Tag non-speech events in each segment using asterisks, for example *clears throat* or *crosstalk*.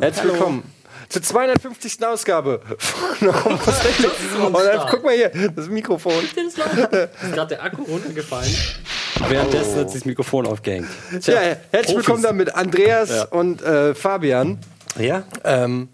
Herzlich willkommen zur 250. Ausgabe von. Und dann, guck mal hier, das Mikrofon. Ist gerade der Akku runtergefallen. Währenddessen hat sich das Mikrofon aufgehängt. Tja, Ja, herzlich Profis. willkommen dann mit Andreas Ja. und äh, Fabian. Ja, Ähm,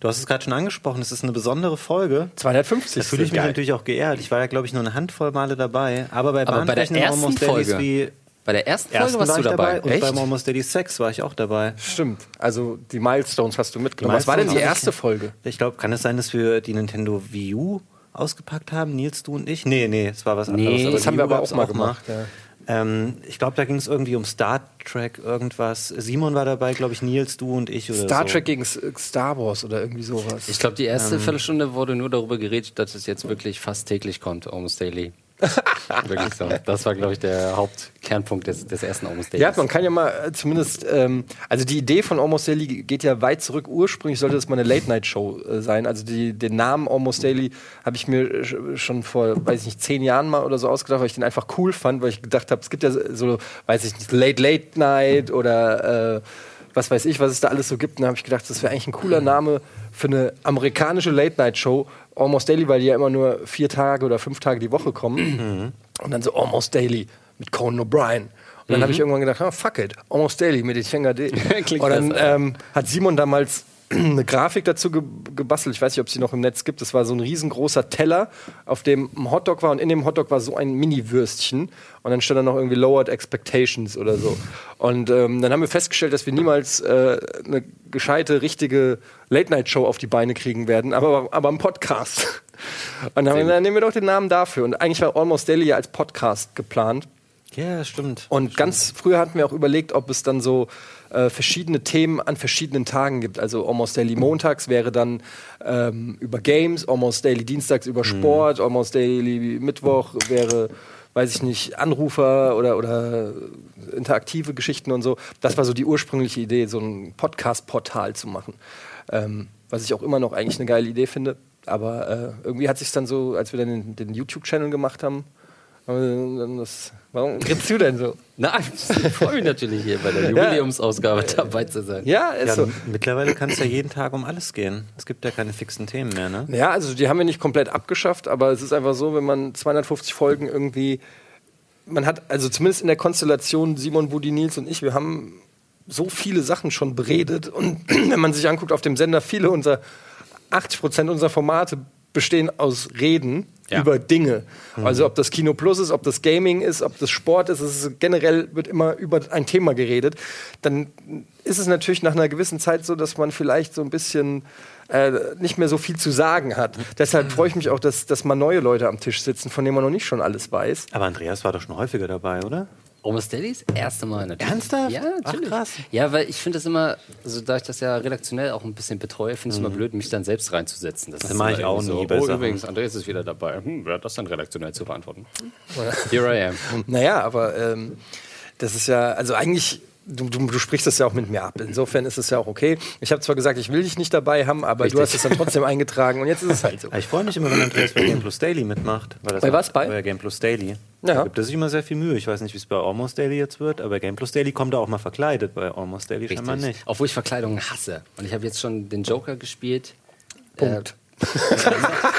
du hast es gerade schon angesprochen, es ist eine besondere Folge. 250. Da fühle ich mich Geil. natürlich auch geehrt. Ich war ja, glaube ich, nur eine Handvoll Male dabei. Aber bei Aber bei der ersten Folge. wie Bei der ersten Folge ersten warst war du dabei. dabei. Und Echt? beim Almost Daily Sex war ich auch dabei. Stimmt. Also die Milestones hast du mitgenommen. Was war denn die erste Folge? Ich glaube, kann es sein, dass wir die Nintendo Wii U ausgepackt haben, Nils, du und ich? Nee, nee, es war was anderes. Nee, Das haben wir aber auch mal gemacht. Ja. Ähm, ich glaube, da ging es irgendwie um Star Trek, irgendwas. Simon war dabei, glaube ich, Nils, du und ich oder Star so. Trek gegen S- Star Wars oder irgendwie sowas. Ich glaube, die erste Ähm. Viertelstunde wurde nur darüber geredet, dass es jetzt wirklich fast täglich kommt, Almost Daily. Wirklich so. Das war, glaube ich, der Hauptkernpunkt des, des ersten Almost Daily. Ja, man kann ja mal äh, zumindest, ähm, also die Idee von Almost Daily geht ja weit zurück. Ursprünglich sollte das mal eine Late-Night-Show äh, sein. Also die, den Namen Almost Daily habe ich mir sch- schon vor, weiß ich nicht, zehn Jahren mal oder so ausgedacht, weil ich den einfach cool fand, weil ich gedacht habe, es gibt ja so, weiß ich nicht, Late Late Night oder äh, was weiß ich, was es da alles so gibt. Und da habe ich gedacht, das wäre eigentlich ein cooler Name für eine amerikanische Late-Night-Show. Almost Daily, weil die ja immer nur vier Tage oder fünf Tage die Woche kommen. Und dann so Almost Daily mit Conan O'Brien. Und dann habe ich irgendwann gedacht, ah, fuck it, Almost Daily mit Etienne. *laughs* Klingt Und dann ähm, hat Simon damals *clears throat* eine Grafik dazu ge gebastelt. Ich weiß nicht, ob es die noch im Netz gibt. Das war so ein riesengroßer Teller, auf dem ein Hotdog war und in dem Hotdog war so ein Mini-Würstchen. Und dann stand da noch irgendwie Lowered Expectations oder so. Und ähm, dann haben wir festgestellt, dass wir niemals äh, eine gescheite, richtige Late-Night-Show auf die Beine kriegen werden, aber, aber einen Podcast. *laughs* Und dann, dann nehmen wir doch den Namen dafür. Und eigentlich war Almost Daily ja als Podcast geplant. Ja, stimmt. Und ganz früher hatten wir auch überlegt, ob es dann so äh, verschiedene Themen an verschiedenen Tagen gibt. Also Almost Daily montags wäre dann ähm, über Games, Almost Daily dienstags über Sport, Almost Daily Mittwoch wäre, weiß ich nicht, Anrufer oder, oder interaktive Geschichten und so. Das war so die ursprüngliche Idee, so ein Podcast-Portal zu machen. Ähm, was ich auch immer noch eigentlich eine geile Idee finde. Aber äh, irgendwie hat sich dann so, als wir dann den, den YouTube-Channel gemacht haben, das, warum grinst du denn so? Nein, ich freue mich natürlich hier bei der *laughs* Jubiläumsausgabe dabei zu sein. Ja, ist Ja, so. mittlerweile kann es ja jeden Tag um alles gehen. Es gibt ja keine fixen Themen mehr, ne? Ja, also die haben wir nicht komplett abgeschafft, aber es ist einfach so, wenn man 250 Folgen irgendwie, man hat, also zumindest in der Konstellation Simon, Budi, Nils und ich, wir haben so viele Sachen schon beredet und *clears throat* wenn man sich anguckt auf dem Sender, viele unserer, 80 Prozent unserer Formate bestehen aus Reden Ja. über Dinge. Also ob das Kino Plus ist, ob das Gaming ist, ob das Sport ist, es ist generell wird immer über ein Thema geredet. Dann ist es natürlich nach einer gewissen Zeit so, dass man vielleicht so ein bisschen äh, nicht mehr so viel zu sagen hat. Deshalb freue ich mich auch, dass, dass mal neue Leute am Tisch sitzen, von denen man noch nicht schon alles weiß. Aber Andreas war doch schon häufiger dabei, oder? Dailies? Erste Mal natürlich. Ernsthaft? Ja, Ach, natürlich. krass. Ja, weil ich finde das immer, also da ich das ja redaktionell auch ein bisschen betreue, finde ich es immer blöd, mich dann selbst reinzusetzen. Das, ist mache ich auch nie bei Oh, Sachen. übrigens, Andreas ist wieder dabei. Hm, wer hat das dann redaktionell zu beantworten? Here I am. Naja, aber ähm, das ist ja, also eigentlich, du, du, du sprichst das ja auch mit mir ab. Insofern ist es ja auch okay. Ich habe zwar gesagt, ich will dich nicht dabei haben, aber du hast es dann trotzdem eingetragen und jetzt ist es halt so. *laughs* Ich freue mich immer, wenn Andreas bei Game Plus Daily mitmacht. Weil das Bei was, bei? Bei Game Plus Daily. Ja. Da gibt er sich immer sehr viel Mühe. Ich weiß nicht, wie es bei Almost Daily jetzt wird, aber bei Game Plus Daily kommt er auch mal verkleidet. Bei Almost Daily scheinbar Richtig. nicht. Obwohl ich Verkleidungen hasse. Und ich habe jetzt schon den Joker gespielt. Punkt.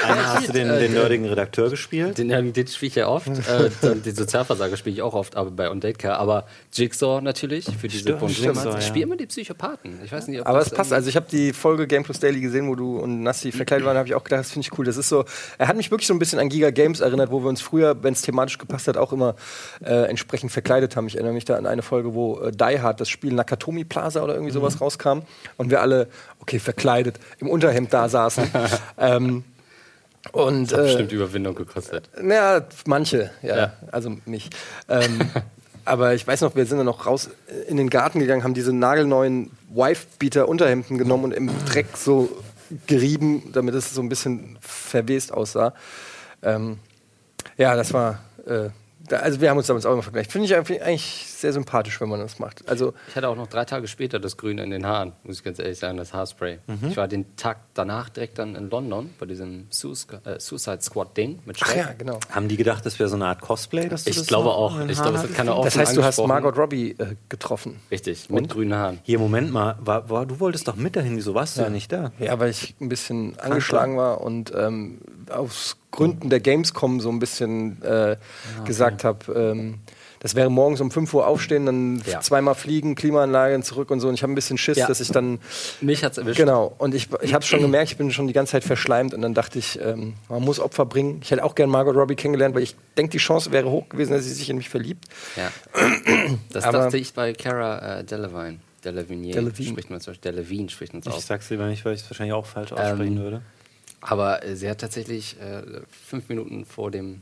Einmal hast du den, den nerdigen Redakteur gespielt. Den, den, den spiele ich ja oft. *laughs* äh, den Sozialversager spiele ich auch oft, aber bei On Date Care. Aber Jigsaw natürlich für diese Stimmt, bunte Jigsaw, Nummer. Ich spiele immer die Psychopathen. Ich weiß nicht, ob Aber es passt. Also ich habe die Folge Game Plus Daily gesehen, wo du und Nassi verkleidet waren, habe ich auch gedacht, das finde ich cool. Das ist so, er hat mich wirklich so ein bisschen an Giga Games erinnert, wo wir uns früher, wenn es thematisch gepasst hat, auch immer äh, entsprechend verkleidet haben. Ich erinnere mich da an eine Folge, wo äh, Die Hard, das Spiel Nakatomi Plaza oder irgendwie sowas rauskam und wir alle, okay, verkleidet, im Unterhemd da saßen. *laughs* ähm, und Hat äh, bestimmt Überwindung gekostet. ja, manche, ja, Ja. also mich. Ähm, *laughs* aber ich weiß noch, wir sind dann noch raus in den Garten gegangen, haben diese nagelneuen Wife-Beater-Unterhemden genommen und im Dreck so gerieben, damit es so ein bisschen verwest aussah. Ähm, ja, das war äh, also wir haben uns damals auch immer vergleicht. Finde ich eigentlich- sehr sympathisch, wenn man das macht. Also Ich hatte auch noch drei Tage später das Grüne in den Haaren, muss ich ganz ehrlich sagen, das Haarspray. Mhm. Ich war den Tag danach direkt dann in London bei diesem Suicide, äh, Suicide Squad Ding mit ach Shrek. ja, genau. Haben die gedacht, das wäre so eine Art Cosplay? Dass du Ich das glaube auch. Ich glaube, es hat Das heißt, du hast. Margot Robbie äh, getroffen. Richtig, mit grünen Haaren. Hier, Moment mal. War, war, du wolltest doch mit dahin. Wieso warst du ja nicht da? Ja, weil ich ein bisschen angeschlagen war und ähm, aus Gründen der Gamescom so ein bisschen äh, gesagt habe, ähm, das wäre morgens um 5 Uhr aufstehen, dann Ja. zweimal fliegen, Klimaanlage zurück und so. Und ich habe ein bisschen Schiss, Ja. dass ich dann. Mich hat's erwischt. Genau. Und ich, ich habe es schon gemerkt, ich bin schon die ganze Zeit verschleimt. Und dann dachte ich, ähm, man muss Opfer bringen. Ich hätte auch gerne Margot Robbie kennengelernt, weil ich denke, die Chance wäre hoch gewesen, dass sie sich in mich verliebt. Ja. *clears throat* Das Aber- dachte ich bei Cara äh, Delevingne. Delevingne Delevingne. spricht man es Delevingne spricht man es Ich aus. sag's lieber nicht, weil ich es wahrscheinlich auch falsch aussprechen Ähm, würde. Aber äh, sie hat tatsächlich äh, fünf Minuten vor dem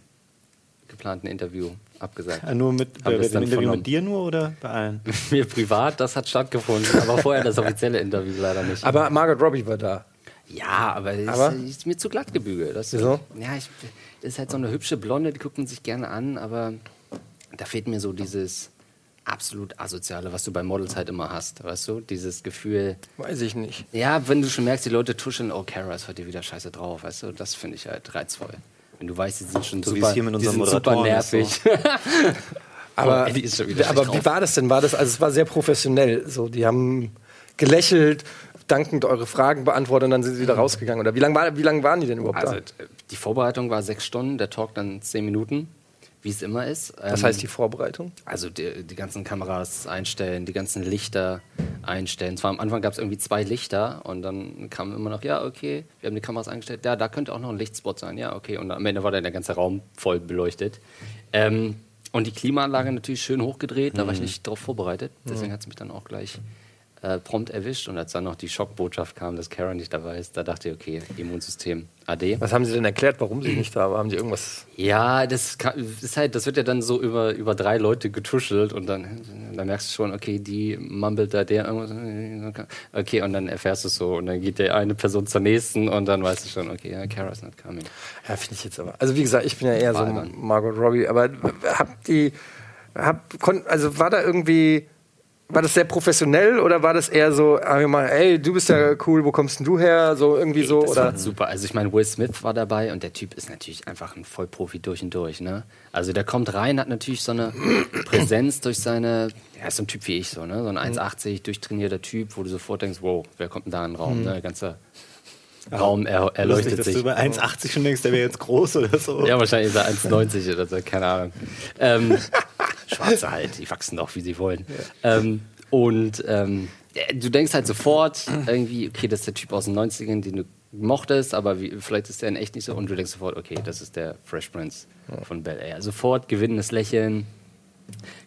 geplanten Interview abgesagt. Ah, nur mit, bei das Interview mit dir nur oder bei allen? *laughs* Mir privat, das hat stattgefunden, aber vorher das offizielle Interview leider nicht. Aber Margot Robbie war da. ja, aber es Aber? ist, ist mir zu glatt gebügelt. Das, Wieso? Ja, ich, das ist halt so eine hübsche Blonde, die guckt man sich gerne an, aber da fehlt mir so dieses absolut asoziale, was du bei Models halt immer hast, weißt du? Dieses Gefühl, Weiß ich nicht. ja, wenn du schon merkst, die Leute tuscheln, oh, Kara ist heute wieder scheiße drauf, weißt du? Das finde ich halt reizvoll. Wenn du weißt, die sind schon So wie super, es hier mit sind super nervig. *laughs* Aber, Oh, aber *laughs* wie war das denn? War das, also es war sehr professionell. So, die haben gelächelt, dankend eure Fragen beantwortet und dann sind sie wieder rausgegangen. Oder wie lange war, wie lang waren die denn überhaupt Also da? äh, die Vorbereitung war sechs Stunden, der Talk dann zehn Minuten, wie es immer ist. Das Ähm, heißt die Vorbereitung? Also die, die ganzen Kameras einstellen, die ganzen Lichter einstellen. Zwar am Anfang gab es irgendwie zwei Lichter und dann kam immer noch, ja, okay, wir haben die Kameras eingestellt, ja, da könnte auch noch ein Lichtspot sein, ja, okay. Und am Ende war dann der ganze Raum voll beleuchtet. Ähm, und die Klimaanlage natürlich schön hochgedreht, da war ich nicht drauf vorbereitet. Deswegen hat es mich dann auch gleich äh, prompt erwischt. Und als dann noch die Schockbotschaft kam, dass Karen nicht dabei ist, da dachte ich, okay, Immunsystem AD. Was haben sie denn erklärt, warum sie nicht da war? Haben sie irgendwas? Ja, das, kann, das ist halt, das wird ja dann so über, über drei Leute getuschelt und dann, dann merkst du schon, okay, die mumbelt da der irgendwas. Okay, und dann erfährst du es so und dann geht der eine Person zur nächsten und dann weißt du schon, okay, ja, Kara's not coming. Ja, finde ich jetzt aber. Also wie gesagt, ich bin ja eher so Albern. Margot Robbie, aber habt die, hab, kon, also war da irgendwie, war das sehr professionell oder war das eher so, mal, ey, du bist ja cool, wo kommst denn du her? So irgendwie so das oder? war super. Also ich meine, Will Smith war dabei und der Typ ist natürlich einfach ein Vollprofi durch und durch. Ne? Also der kommt rein, hat natürlich so eine Präsenz durch seine, ja, ist so ein Typ wie ich so, ne? so ein 1,80 durchtrainierter Typ, wo du sofort denkst, wow, wer kommt denn da in den Raum? Ne? Der ganze Raum er, Lustig, erleuchtet dass sich. du bei 1,80 schon denkst, der wäre jetzt groß oder so. Ja, wahrscheinlich ist er 1,90 oder so, keine Ahnung. Ähm, *laughs* Schwarze halt, die wachsen doch, wie sie wollen. Ähm, und ähm, ja, du denkst halt sofort irgendwie, okay, das ist der Typ aus den 90ern, den du mochtest, aber wie, vielleicht ist der in echt nicht so. Und du denkst sofort, okay, das ist der Fresh Prince von Bel Air. Sofort gewinnendes Lächeln,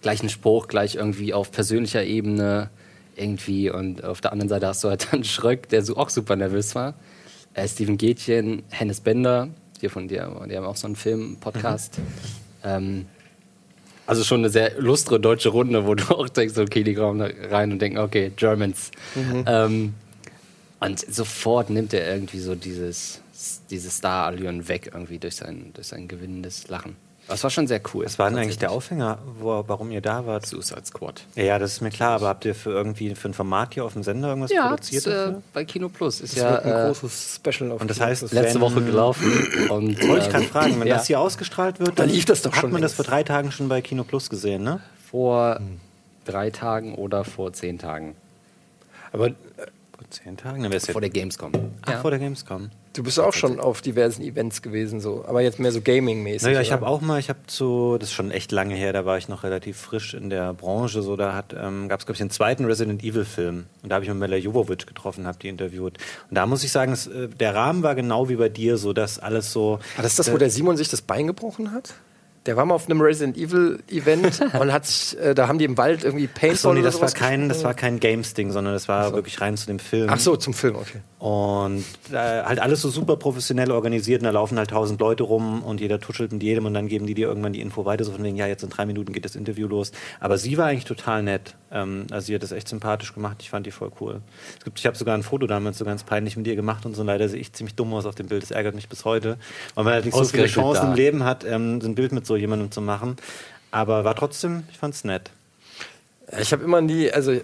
gleich ein Spruch, gleich irgendwie auf persönlicher Ebene irgendwie. Und auf der anderen Seite hast du halt dann Schröck, der so auch super nervös war. Äh, Steven Gätchen, Hennes Bender, hier von dir, die haben auch so einen Film, Podcast. Ähm, also schon eine sehr lustre deutsche Runde, wo du *laughs* auch denkst, okay, die kommen da rein und denken, okay, Germans. Ähm, und sofort nimmt er irgendwie so dieses, dieses Star-Allüren weg, irgendwie durch sein, durch sein gewinnendes Lachen. Das war schon sehr cool. Was war denn eigentlich der. Aufhänger, wo, warum ihr da wart? Suicide Squad. Ja, ja, das ist mir klar, aber habt ihr für irgendwie für ein Format hier auf dem Sender irgendwas Ja, produziert? das, äh, bei Kino Plus. Ist Das ja ein äh, großes Special auf Und das Kino. heißt, letzte Woche gelaufen. Und, Wollte ich gerade ähm, fragen, wenn ja, das hier ausgestrahlt wird, Da lief das doch hat schon man das längst. vor drei Tagen schon bei Kino Plus gesehen, ne? vor drei Tagen oder vor zehn Tagen. Aber äh, zehn Tagen? Dann wär's Vor der Gamescom. Ach, vor der Gamescom. du bist auch schon auf diversen Events gewesen, so, aber jetzt mehr so Gaming-mäßig. Naja, ich habe auch mal, ich habe zu, das ist schon echt lange her, da war ich noch relativ frisch in der Branche, so da hat, ähm, gab es, glaube ich, den zweiten Resident Evil Film und da habe ich mit Mela Jovovich getroffen, habe die interviewt und da muss ich sagen, es, äh, der Rahmen war genau wie bei dir, so dass alles so... War das das, wo der Simon sich das Bein gebrochen hat? Der war mal auf einem Resident Evil Event *laughs* und hat sich, äh, da haben die im Wald irgendwie Paintball Ach so, nee, oder das war kein, das war kein Games-Ding, sondern das war wirklich rein zu dem Film. Ach so, zum Film, okay. Und äh, halt alles so super professionell organisiert und da laufen halt tausend Leute rum und jeder tuschelt mit jedem und dann geben die dir irgendwann die Info weiter, so von denen, ja, jetzt in drei Minuten geht das Interview los. Aber sie war eigentlich total nett. Ähm, also sie hat das echt sympathisch gemacht. Ich fand die voll cool. Es gibt, ich habe sogar ein Foto damals so ganz peinlich mit ihr gemacht und so. Leider sehe ich ziemlich dumm aus auf dem Bild. Das ärgert mich bis heute. Weil man halt nicht so viele Chancen da. im Leben hat, ähm, so ein Bild mit so jemandem zu machen. Aber war trotzdem, ich fand's nett. Ich habe immer nie, also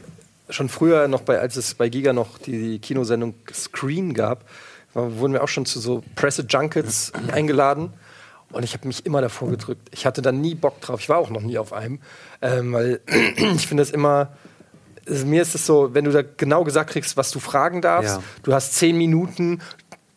schon früher noch bei, als es bei Giga noch die Kinosendung Screen gab, wurden wir auch schon zu so Presse-Junkets *clears throat* eingeladen. Und ich habe mich immer davor gedrückt. Ich hatte da nie Bock drauf. Ich war auch noch nie auf einem. Ähm, weil *clears throat* ich finde das immer. Also mir ist es so, wenn du da genau gesagt kriegst, was du fragen darfst, Ja. du hast zehn Minuten,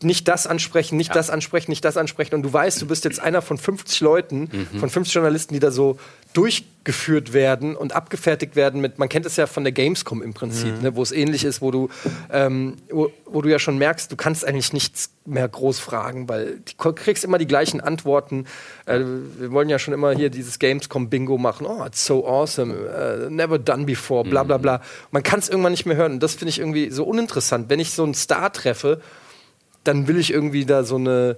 nicht das ansprechen, nicht das ansprechen, nicht das ansprechen. Und du weißt, du bist jetzt einer von 50 Leuten, von 50 Journalisten, die da so durchgeführt werden und abgefertigt werden mit, man kennt es ja von der Gamescom im Prinzip, ne, wo es ähnlich ist, wo du, ähm, wo, wo du ja schon merkst, du kannst eigentlich nichts mehr groß fragen, weil du kriegst immer die gleichen Antworten. Äh, wir wollen ja schon immer hier dieses Gamescom-Bingo machen. Oh, it's so awesome, äh, never done before, bla bla bla. Man kann es irgendwann nicht mehr hören. Und das finde ich irgendwie so uninteressant. Wenn ich so einen Star treffe, dann will ich irgendwie da so eine,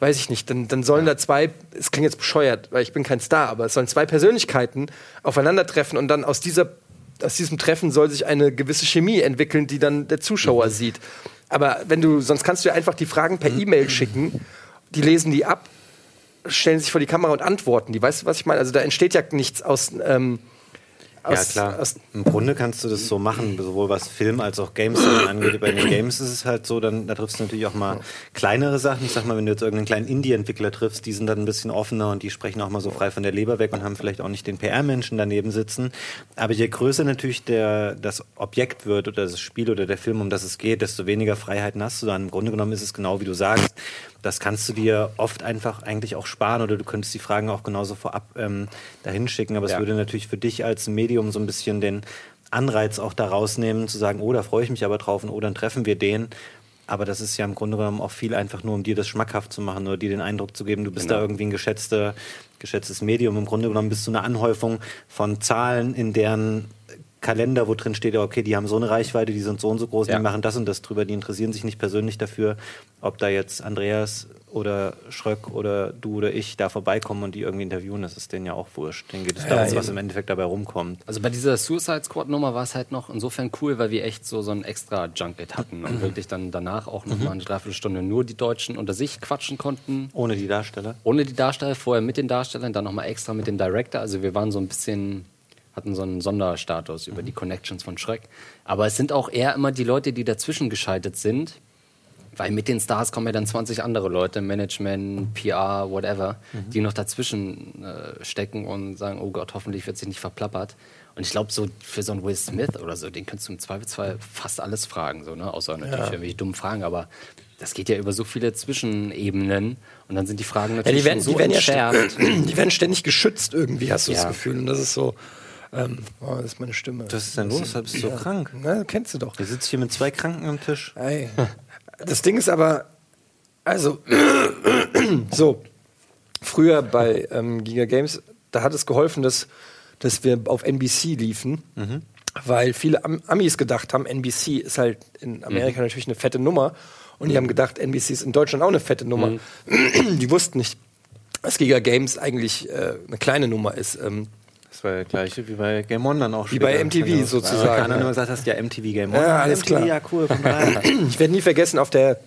weiß ich nicht, dann, dann sollen da zwei, es klingt jetzt bescheuert, weil ich bin kein Star, aber es sollen zwei Persönlichkeiten aufeinandertreffen und dann aus dieser, aus diesem Treffen soll sich eine gewisse Chemie entwickeln, die dann der Zuschauer sieht. Aber wenn du, sonst kannst du ja einfach die Fragen per E-Mail schicken, die lesen die ab, stellen sich vor die Kamera und antworten die. Weißt du, was ich meine? Also da entsteht ja nichts aus, ähm, aus, ja, klar. aus Im Grunde kannst du das so machen, sowohl was Film als auch Games *coughs* angeht. Bei den Games ist es halt so, dann da triffst du natürlich auch mal kleinere Sachen. Ich sag mal, wenn du jetzt irgendeinen kleinen Indie-Entwickler triffst, die sind dann ein bisschen offener und die sprechen auch mal so frei von der Leber weg und haben vielleicht auch nicht den PR-Menschen daneben sitzen. Aber je größer natürlich der, das Objekt wird oder das Spiel oder der Film, um das es geht, desto weniger Freiheiten hast du dann. Im Grunde genommen ist es genau wie du sagst. Das kannst du dir oft einfach eigentlich auch sparen oder du könntest die Fragen auch genauso vorab ähm, dahin schicken. Aber Ja. es würde natürlich für dich als Medium so ein bisschen den Anreiz auch da rausnehmen, zu sagen, oh, da freue ich mich aber drauf und oh, dann treffen wir den. Aber das ist ja im Grunde genommen auch viel einfach nur, um dir das schmackhaft zu machen oder dir den Eindruck zu geben, du bist Genau. da irgendwie ein geschätzter, geschätztes Medium. Im Grunde genommen bist du eine Anhäufung von Zahlen, in deren Kalender, wo drin steht, ja, okay, die haben so eine Reichweite, die sind so und so groß, Ja. die machen das und das drüber, die interessieren sich nicht persönlich dafür, ob da jetzt Andreas oder Schröck oder du oder ich da vorbeikommen und die irgendwie interviewen, das ist denen ja auch wurscht. Denen geht es darum, was im Endeffekt dabei rumkommt. Also bei dieser Suicide Squad Nummer war es halt noch insofern cool, weil wir echt so, so ein extra Junket hatten und wirklich dann danach auch noch mal eine Dreiviertelstunde nur die Deutschen unter sich quatschen konnten. Ohne die Darsteller. Ohne die Darsteller, vorher mit den Darstellern, dann nochmal extra mit dem Director. Also wir waren so ein bisschen, hatten so einen Sonderstatus über die Connections von Schreck. Aber es sind auch eher immer die Leute, die dazwischen geschaltet sind. Weil mit den Stars kommen ja dann 20 andere Leute, Management, PR, whatever, die noch dazwischen äh, stecken und sagen, oh Gott, hoffentlich wird sich nicht verplappert. Und ich glaube, so für so einen Will Smith oder so, den könntest du im Zweifelsfall fast alles fragen, so, ne? außer natürlich irgendwelche dummen Fragen, aber das geht ja über so viele Zwischenebenen und dann sind die Fragen Ja, natürlich die werden, so die, werden ja entschärft. *clears throat* die werden ständig geschützt irgendwie, hast du das Ja. Gefühl. Und das ist so, ähm, oh, das ist meine Stimme. Was ist denn los? Bist du so krank? Na, kennst du doch. Du sitzt hier mit zwei Kranken am Tisch. Ey. Das Ding ist aber, also, *clears throat* so, früher bei ähm, Giga Games, da hat es geholfen, dass, dass wir auf NBC liefen, weil viele Am Amis gedacht haben, NBC ist halt in Amerika natürlich eine fette Nummer und die haben gedacht, NBC ist in Deutschland auch eine fette Nummer. *clears throat* Die wussten nicht, dass Giga Games eigentlich äh, eine kleine Nummer ist. Ähm, Das war der gleiche wie bei Game On dann auch Wie bei. MTV Genau. sozusagen, Keine Ahnung, ja. gesagt hast, ja, MTV Game On. Ja, alles MTV, klar. Ja, cool, komm rein. *clears throat* Ich werde nie vergessen, auf der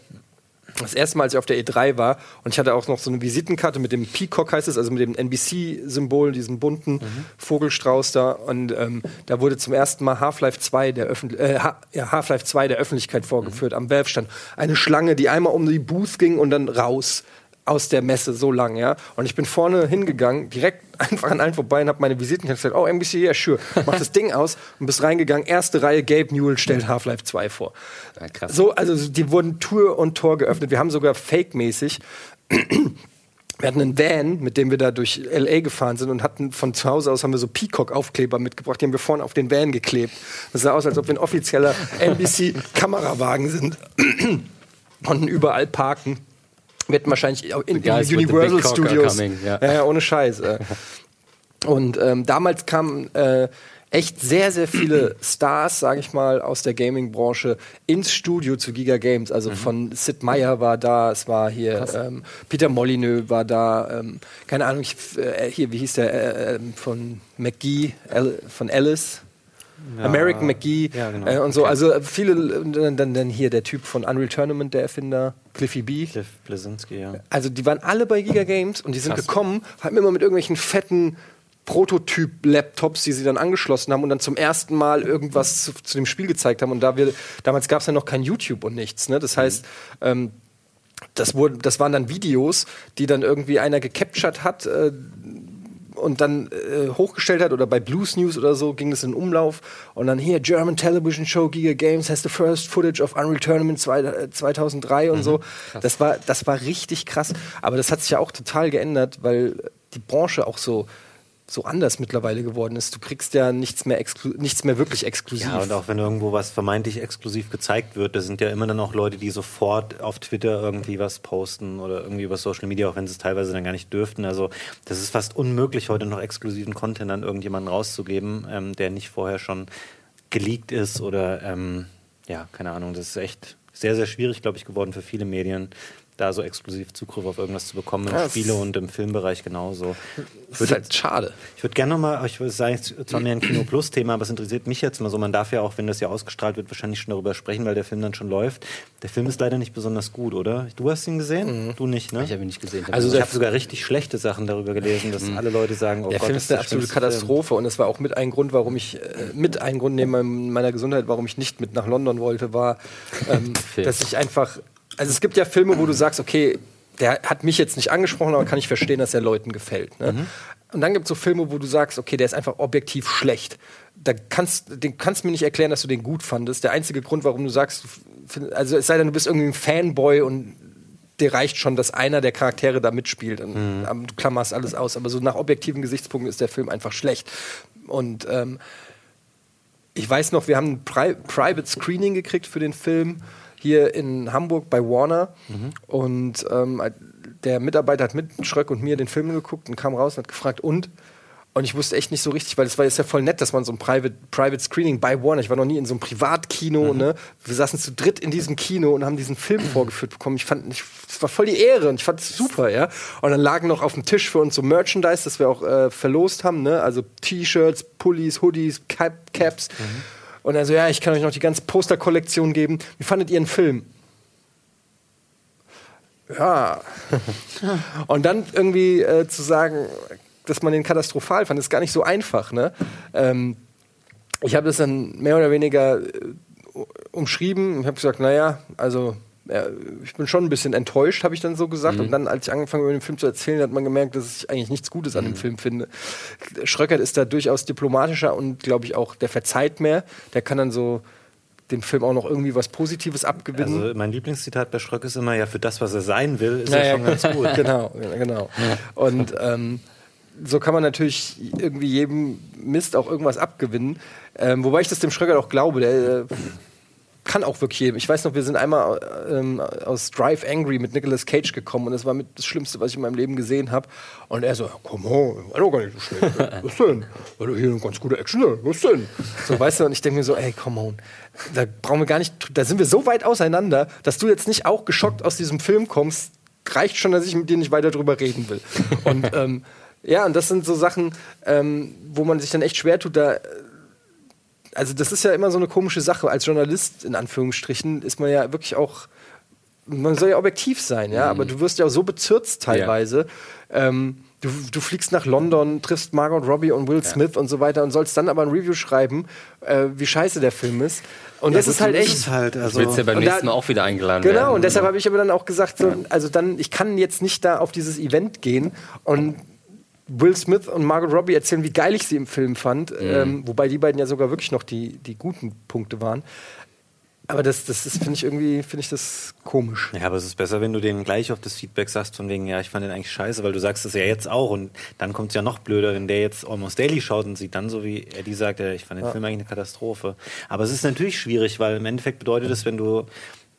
das erste Mal, als ich auf der E3 war und ich hatte auch noch so eine Visitenkarte mit dem Peacock heißt es, also mit dem NBC-Symbol, diesem bunten Vogelstrauß da und ähm, da wurde zum ersten Mal Half-Life 2 der Öffentlich äh, ha ja, Half-Life 2 der Öffentlichkeit vorgeführt am Valve-Stand. Eine Schlange, die einmal um die Booth ging und dann raus aus der Messe so lang, ja. Und ich bin vorne hingegangen, direkt *laughs* einfach an allen vorbei und habe meine Visitenkarte gesagt, oh, NBC, ja, sure. Mach das Ding aus und bist reingegangen. Erste Reihe, Gabe Newell stellt Half-Life 2 vor. Ja, krass. So, also die wurden Tür und Tor geöffnet. Wir haben sogar fake-mäßig. *clears throat* Wir hatten einen Van, mit dem wir da durch LA gefahren sind und hatten von zu Hause aus haben wir so Peacock-Aufkleber mitgebracht, die haben wir vorne auf den Van geklebt. Das sah aus, als ob wir ein offizieller NBC-Kamerawagen sind. *clears throat* Konnten überall parken. Wir hätten wahrscheinlich auch in, in Universal Studios. coming, ja. ohne Scheiß. äh. Und ähm, damals kamen äh, echt sehr, sehr viele Stars, sage ich mal, aus der Gaming-Branche ins Studio zu Giga Games. Also von Sid Meier war da, es war hier ähm, Peter Molyneux war da, ähm, keine Ahnung, ich, äh, hier, wie hieß der, äh, äh, von McGee, von Alice. American McGee ja, genau. äh, und so. Also viele, dann, dann, dann hier der Typ von Unreal Tournament, der Erfinder, Cliffy B. Cliff Blazinski, ja. Also die waren alle bei Giga Games und die sind Krass. gekommen, haben immer mit irgendwelchen fetten Prototyp-Laptops, die sie dann angeschlossen haben und dann zum ersten Mal irgendwas zu, zu dem Spiel gezeigt haben. Und da wir, damals gab es ja noch kein YouTube und nichts. Ne? Das heißt, ähm, das, wurde, das waren dann Videos, die dann irgendwie einer gecaptured hat äh, und dann äh, hochgestellt hat oder bei Blues News oder so ging das in Umlauf und dann hier German Television Show Giga Games has the first footage of Unreal Tournament zwei, äh, 2003 und so. Das war das war richtig krass, aber das hat sich ja auch total geändert, weil die Branche auch so so anders mittlerweile geworden ist. Du kriegst ja nichts mehr, nichts mehr wirklich exklusiv. Ja, und auch wenn irgendwo was vermeintlich exklusiv gezeigt wird, da sind ja immer dann auch Leute, die sofort auf Twitter irgendwie was posten oder irgendwie über Social Media, auch wenn sie es teilweise dann gar nicht dürften. Also das ist fast unmöglich, heute noch exklusiven Content an irgendjemanden rauszugeben, ähm, der nicht vorher schon geleakt ist oder ähm, ja, keine Ahnung. Das ist echt sehr, sehr schwierig, glaube ich, geworden für viele Medien, da so exklusiv Zugriff auf irgendwas zu bekommen, im Spiele- und im Filmbereich genauso. das ist halt schade. Ich würde gerne nochmal, ich würde sagen, es ist zwar mehr ein Kino Plus Thema, aber es interessiert mich jetzt mal so. Man darf ja auch, wenn das ja ausgestrahlt wird, wahrscheinlich schon darüber sprechen, weil der Film dann schon läuft. Der Film ist leider nicht besonders gut, oder? Du hast ihn gesehen? Du nicht, ne? Ich habe ihn nicht gesehen. also ich habe sogar richtig schlechte Sachen darüber gelesen, dass alle Leute sagen, oh Der Gott, Film ist eine absolute schlimmste Film. Katastrophe und das war auch mit ein Grund, warum ich äh, mit ein Grund neben meiner Gesundheit, warum ich nicht mit nach London wollte, war, ähm, *laughs* dass ich einfach, also es gibt ja Filme, wo du sagst, okay, der hat mich jetzt nicht angesprochen, aber kann ich verstehen, dass er Leuten gefällt. Ne? Und dann gibt es so Filme, wo du sagst, okay, der ist einfach objektiv schlecht. Da kannst, den kannst du mir nicht erklären, dass du den gut fandest. Der einzige Grund, warum du sagst, also es sei denn, du bist irgendwie ein Fanboy und dir reicht schon, dass einer der Charaktere da mitspielt. Und, ähm, Du klammerst alles aus. Aber so nach objektiven Gesichtspunkten ist der Film einfach schlecht. Und ähm, ich weiß noch, wir haben ein Pri Private Screening gekriegt für den Film hier in Hamburg bei Warner. Und ähm, der Mitarbeiter hat mit Schröck und mir den Film geguckt und kam raus und hat gefragt, und? Und ich wusste echt nicht so richtig, weil es war jetzt ja voll nett, dass man so ein Private, Private Screening bei Warner, ich war noch nie in so einem Privatkino, ne? Wir saßen zu dritt in diesem Kino und haben diesen Film vorgeführt bekommen. Ich fand, es war voll die Ehre und ich fand es super, ja. Und dann lagen noch auf dem Tisch für uns so Merchandise, das wir auch äh, verlost haben, ne? Also T-Shirts, Pullis, Hoodies, Cap Caps. Und also, ja, ich kann euch noch die ganze Posterkollektion geben. Wie fandet ihr den Film? Ja. *laughs* Und dann irgendwie äh, zu sagen, dass man den katastrophal fand, ist gar nicht so einfach. Ne? Ähm, ich habe das dann mehr oder weniger äh, umschrieben. Ich habe gesagt, naja, also ich bin schon ein bisschen enttäuscht, habe ich dann so gesagt. Und dann, als ich angefangen habe, über den Film zu erzählen, hat man gemerkt, dass ich eigentlich nichts Gutes an dem Film finde. Schröckert ist da durchaus diplomatischer und, glaube ich, auch, der verzeiht mehr. Der kann dann so dem Film auch noch irgendwie was Positives abgewinnen. Also mein Lieblingszitat bei Schröck ist immer, ja, für das, was er sein will, ist Ja, er schon ganz gut. *laughs* genau, genau. Und ähm, so kann man natürlich irgendwie jedem Mist auch irgendwas abgewinnen. Ähm, wobei ich das dem Schröger auch glaube. Der äh, kann auch wirklich jedem. Ich weiß noch, wir sind einmal ähm, aus Drive Angry mit Nicolas Cage gekommen und das war mit das Schlimmste, was ich in meinem Leben gesehen habe. Und er so, komm on, war doch gar nicht so schlecht. *laughs* Was denn? War doch hier eine ganz gute Action. ne? Was denn? So, weißt du, und ich denke mir so, ey, come on. Da brauchen wir gar nicht, da sind wir so weit auseinander, dass du jetzt nicht auch geschockt aus diesem Film kommst. Reicht schon, dass ich mit dir nicht weiter drüber reden will. Und ähm, ja, und das sind so Sachen, ähm, wo man sich dann echt schwer tut, da also das ist ja immer so eine komische Sache. Als Journalist, in Anführungsstrichen, ist man ja wirklich auch, man soll ja objektiv sein, ja, aber du wirst ja auch so bezirzt teilweise. Ähm, du, du fliegst nach London, triffst Margot Robbie und Will Smith und so weiter und sollst dann aber ein Review schreiben, äh, wie scheiße der Film ist. Und das gut, ist halt echt. halt. Du Also, willst ja beim nächsten Mal auch wieder eingeladen werden. Genau, und deshalb habe ich aber dann auch gesagt, so, also dann, ich kann jetzt nicht da auf dieses Event gehen und Will Smith und Margot Robbie erzählen, wie geil ich sie im Film fand, ähm, wobei die beiden ja sogar wirklich noch die, die guten Punkte waren. Aber das, das ist, finde ich irgendwie, finde ich das komisch. Ja, aber es ist besser, wenn du denen gleich auf das Feedback sagst, von wegen, ja, ich fand den eigentlich scheiße, weil du sagst es ja jetzt auch und dann kommt es ja noch blöder, wenn der jetzt Almost Daily schaut und sieht dann so, wie Eddie sagt, ja, ich fand den Film eigentlich eine Katastrophe. Aber es ist natürlich schwierig, weil im Endeffekt bedeutet es, wenn du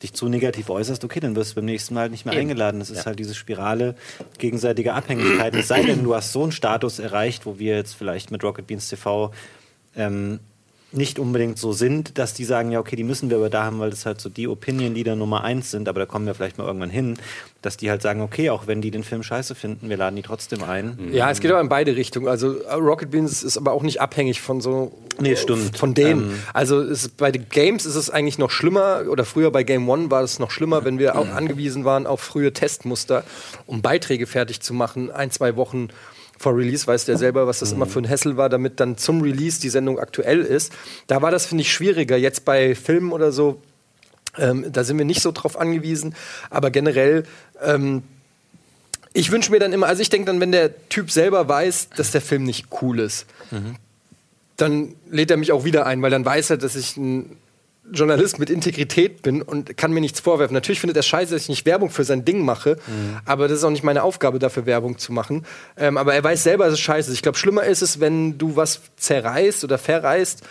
dich zu negativ äußerst, okay, dann wirst du beim nächsten Mal halt nicht mehr eingeladen. Das ist halt diese Spirale gegenseitiger Abhängigkeit. Es sei denn, du hast so einen Status erreicht, wo wir jetzt vielleicht mit Rocket Beans TV ähm, nicht unbedingt so sind, dass die sagen, ja, okay, die müssen wir aber da haben, weil das halt so die Opinion-Leader Nummer eins sind, aber da kommen wir vielleicht mal irgendwann hin, dass die halt sagen, okay, auch wenn die den Film scheiße finden, wir laden die trotzdem ein. Ja, es geht aber in beide Richtungen. Also äh, Rocket Beans ist aber auch nicht abhängig von so Nee, stimmt. von denen. Ähm, also es, bei den Games ist es eigentlich noch schlimmer oder früher bei Game One war es noch schlimmer, wenn wir auch angewiesen waren auf frühe Testmuster, um Beiträge fertig zu machen, ein zwei Wochen vor Release, weißt du ja selber, was das immer für ein Hassel war, damit dann zum Release die Sendung aktuell ist. Da war das, finde ich, schwieriger. Jetzt bei Filmen oder so, ähm, da sind wir nicht so drauf angewiesen. Aber generell, ähm, ich wünsche mir dann immer, also ich denke dann, wenn der Typ selber weiß, dass der Film nicht cool ist, dann lädt er mich auch wieder ein, weil dann weiß er, dass ich ein Journalist mit Integrität bin und kann mir nichts vorwerfen. Natürlich findet er scheiße, dass ich nicht Werbung für sein Ding mache, aber das ist auch nicht meine Aufgabe, dafür Werbung zu machen. Ähm, aber er weiß selber, dass es scheiße ist. Ich glaube, schlimmer ist es, wenn du was zerreißt oder verreißt,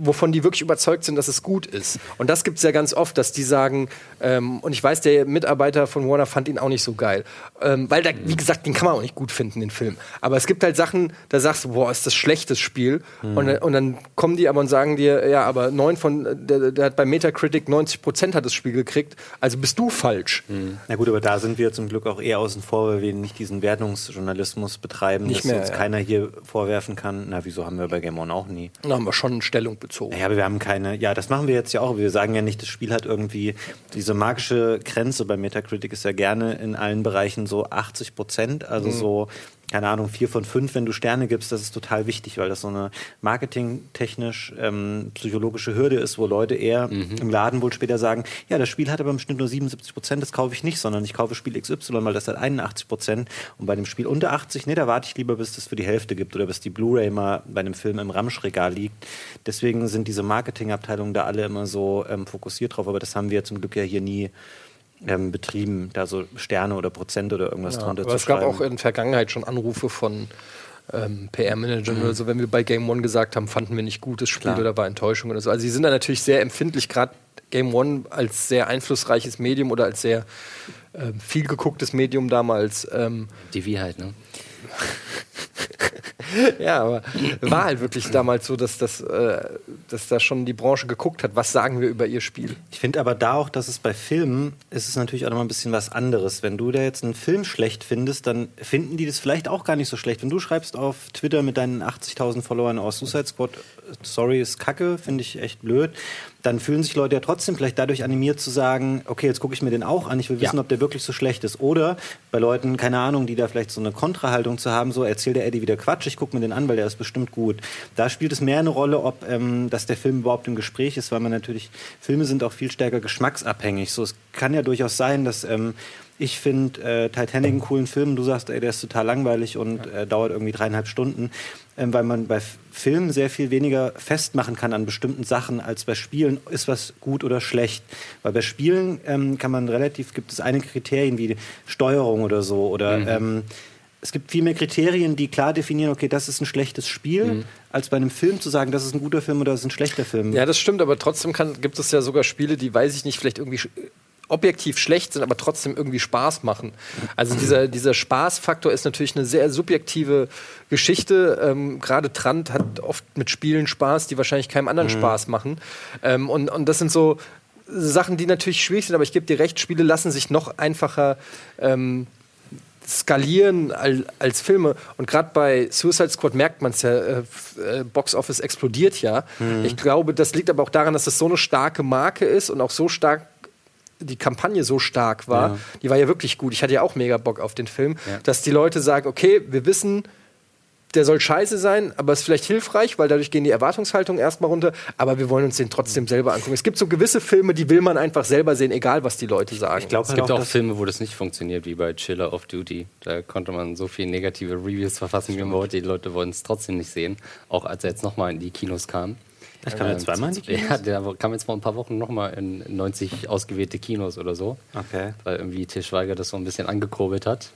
wovon die wirklich überzeugt sind, dass es gut ist. Und das gibt es ja ganz oft, dass die sagen, ähm, und ich weiß, der Mitarbeiter von Warner fand ihn auch nicht so geil. Ähm, weil da, wie gesagt, den kann man auch nicht gut finden, den Film. Aber es gibt halt Sachen, da sagst du, boah, ist das schlechtes Spiel. Und, äh, und dann kommen die aber und sagen dir, ja, aber neun von, der, der hat bei Metacritic 90 Prozent hat das Spiel gekriegt, also bist du falsch. Na gut, aber da sind wir zum Glück auch eher außen vor, weil wir nicht diesen Wertungsjournalismus betreiben, Nicht dass mehr, uns ja. keiner hier vorwerfen kann. Na, wieso haben wir bei Game On auch nie? Da haben wir schon Stellung bezogen. Ja, aber wir haben keine, ja, das machen wir jetzt ja auch. Wir sagen ja nicht, das Spiel hat irgendwie diese magische Grenze bei Metacritic ist ja gerne in allen Bereichen so 80 Prozent, also so, keine Ahnung, vier von fünf, wenn du Sterne gibst, das ist total wichtig, weil das so eine marketingtechnisch ähm, psychologische Hürde ist, wo Leute eher im Laden wohl später sagen, ja, das Spiel hat aber im Schnitt nur 77 Prozent, das kaufe ich nicht, sondern ich kaufe Spiel XY, weil das hat 81 Prozent und bei dem Spiel unter 80, nee, da warte ich lieber, bis das für die Hälfte gibt oder bis die Blu-ray mal bei einem Film im Ramschregal liegt. Deswegen sind diese Marketingabteilungen da alle immer so ähm, fokussiert drauf, aber das haben wir zum Glück ja hier nie ähm, betrieben, da so Sterne oder Prozent oder irgendwas Ja, drunter aber zu es gab auch in der Vergangenheit schon Anrufe von ähm, PR-Managern oder so, wenn wir bei Game One gesagt haben, fanden wir nicht gut das Spiel Klar. oder war Enttäuschung oder so. Also sie sind da natürlich sehr empfindlich, gerade Game One als sehr einflussreiches Medium oder als sehr ähm, viel gegucktes Medium damals. Ähm, Die wie halt, ne? *laughs* *laughs* ja, aber war halt wirklich damals so, dass, das, äh, dass da schon die Branche geguckt hat, was sagen wir über ihr Spiel. Ich finde aber da auch, dass es bei Filmen ist es natürlich auch noch mal ein bisschen was anderes. Wenn du da jetzt einen Film schlecht findest, dann finden die das vielleicht auch gar nicht so schlecht. Wenn du schreibst auf Twitter mit deinen 80.000 Followern aus Suicide Squad, sorry, ist kacke, finde ich echt blöd, dann fühlen sich Leute ja trotzdem vielleicht dadurch animiert zu sagen, okay, jetzt gucke ich mir den auch an, ich will wissen, Ja. ob der wirklich so schlecht ist. Oder bei Leuten, keine Ahnung, die da vielleicht so eine Kontrahaltung zu haben, so erzählt der Eddie wieder Quatsch, ich gucke mir den an, weil der ist bestimmt gut. Da spielt es mehr eine Rolle, ob ähm, dass der Film überhaupt im Gespräch ist, weil man natürlich, Filme sind auch viel stärker geschmacksabhängig. So, es kann ja durchaus sein, dass ähm, ich finde äh, Titanic einen coolen Film, du sagst, ey, der ist total langweilig und äh, dauert irgendwie dreieinhalb Stunden, ähm, weil man bei Filmen sehr viel weniger festmachen kann an bestimmten Sachen als bei Spielen, ist was gut oder schlecht. Weil bei Spielen ähm, kann man relativ, gibt es einige Kriterien wie Steuerung oder so oder ähm, es gibt viel mehr Kriterien, die klar definieren, okay, das ist ein schlechtes Spiel, als bei einem Film zu sagen, das ist ein guter Film oder das ist ein schlechter Film. Ja, das stimmt, aber trotzdem kann, gibt es ja sogar Spiele, die, weiß ich nicht, vielleicht irgendwie objektiv schlecht sind, aber trotzdem irgendwie Spaß machen. Also dieser, dieser Spaßfaktor ist natürlich eine sehr subjektive Geschichte. Ähm, Gerade Trant hat oft mit Spielen Spaß, die wahrscheinlich keinem anderen Spaß machen. Ähm, und, und das sind so Sachen, die natürlich schwierig sind, aber ich gebe dir recht, Spiele lassen sich noch einfacher ähm, skalieren al- als Filme. Und gerade bei Suicide Squad merkt man es ja, äh, äh, Box Office explodiert ja. Ich glaube, das liegt aber auch daran, dass es so eine starke Marke ist und auch so stark die Kampagne so stark war, Ja. die war ja wirklich gut. Ich hatte ja auch mega Bock auf den Film, dass die Leute sagen, okay, wir wissen, der soll scheiße sein, aber ist vielleicht hilfreich, weil dadurch gehen die Erwartungshaltungen erstmal runter, aber wir wollen uns den trotzdem selber angucken. Es gibt so gewisse Filme, die will man einfach selber sehen, egal was die Leute sagen. Ich glaube Es halt gibt auch, auch Filme, wo das nicht funktioniert, wie bei Chiller of Duty. Da konnte man so viele negative Reviews verfassen, wie man wollte. Die Leute wollen es trotzdem nicht sehen. Auch als er jetzt nochmal in die Kinos kam. Ich kam ja zweimal in die Kinos? *laughs* Ja, der kam jetzt vor ein paar Wochen nochmal in 90 ausgewählte Kinos oder so. Okay. Weil irgendwie Til Schweiger das so ein bisschen angekurbelt hat.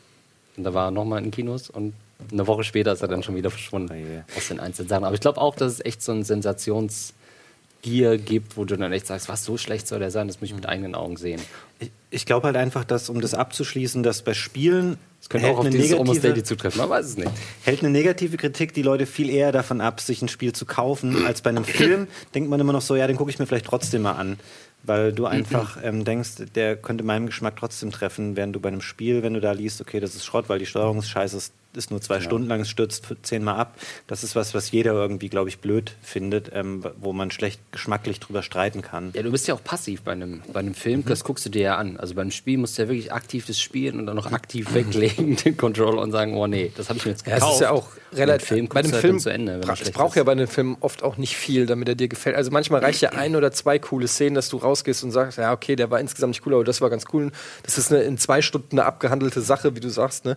Und da war er nochmal in Kinos und eine Woche später ist er dann schon wieder verschwunden Oh je. aus den einzelnen Sachen. Aber ich glaube auch, dass es echt so ein Sensationsgier gibt, wo du dann echt sagst, was so schlecht soll der sein, das muss ich mit eigenen Augen sehen. Ich, ich glaube halt einfach, dass, um das abzuschließen, dass bei Spielen Das könnte auch auf eine dieses Almost Daily zutreffen, man weiß es nicht. hält eine negative Kritik die Leute viel eher davon ab, sich ein Spiel zu kaufen, als bei einem Film. *clears throat* Denkt man immer noch so, ja, den gucke ich mir vielleicht trotzdem mal an. Weil du einfach ähm, denkst, der könnte meinem Geschmack trotzdem treffen, während du bei einem Spiel, wenn du da liest, okay, das ist Schrott, weil die Steuerung ist scheiße, ist ist nur zwei Stunden lang, es stürzt zehnmal ab. Das ist was, was jeder irgendwie, glaube ich, blöd findet, ähm, wo man schlecht geschmacklich drüber streiten kann. Ja, du bist ja auch passiv bei einem, bei einem Film, das guckst du dir ja an. Also beim Spiel musst du ja wirklich aktiv das spielen und dann noch aktiv weglegen, *laughs* den Controller und sagen, oh nee, das habe ich mir jetzt Ja, gekauft. es ist ja auch relativ. Film bei einem halt Film zu Ende, es braucht ja bei einem Film oft auch nicht viel, damit er dir gefällt. Also manchmal reicht ja ein oder zwei coole Szenen, dass du rausgehst und sagst, ja okay, der war insgesamt nicht cool, aber das war ganz cool. Das ist eine, in zwei Stunden eine abgehandelte Sache, wie du sagst. Ne?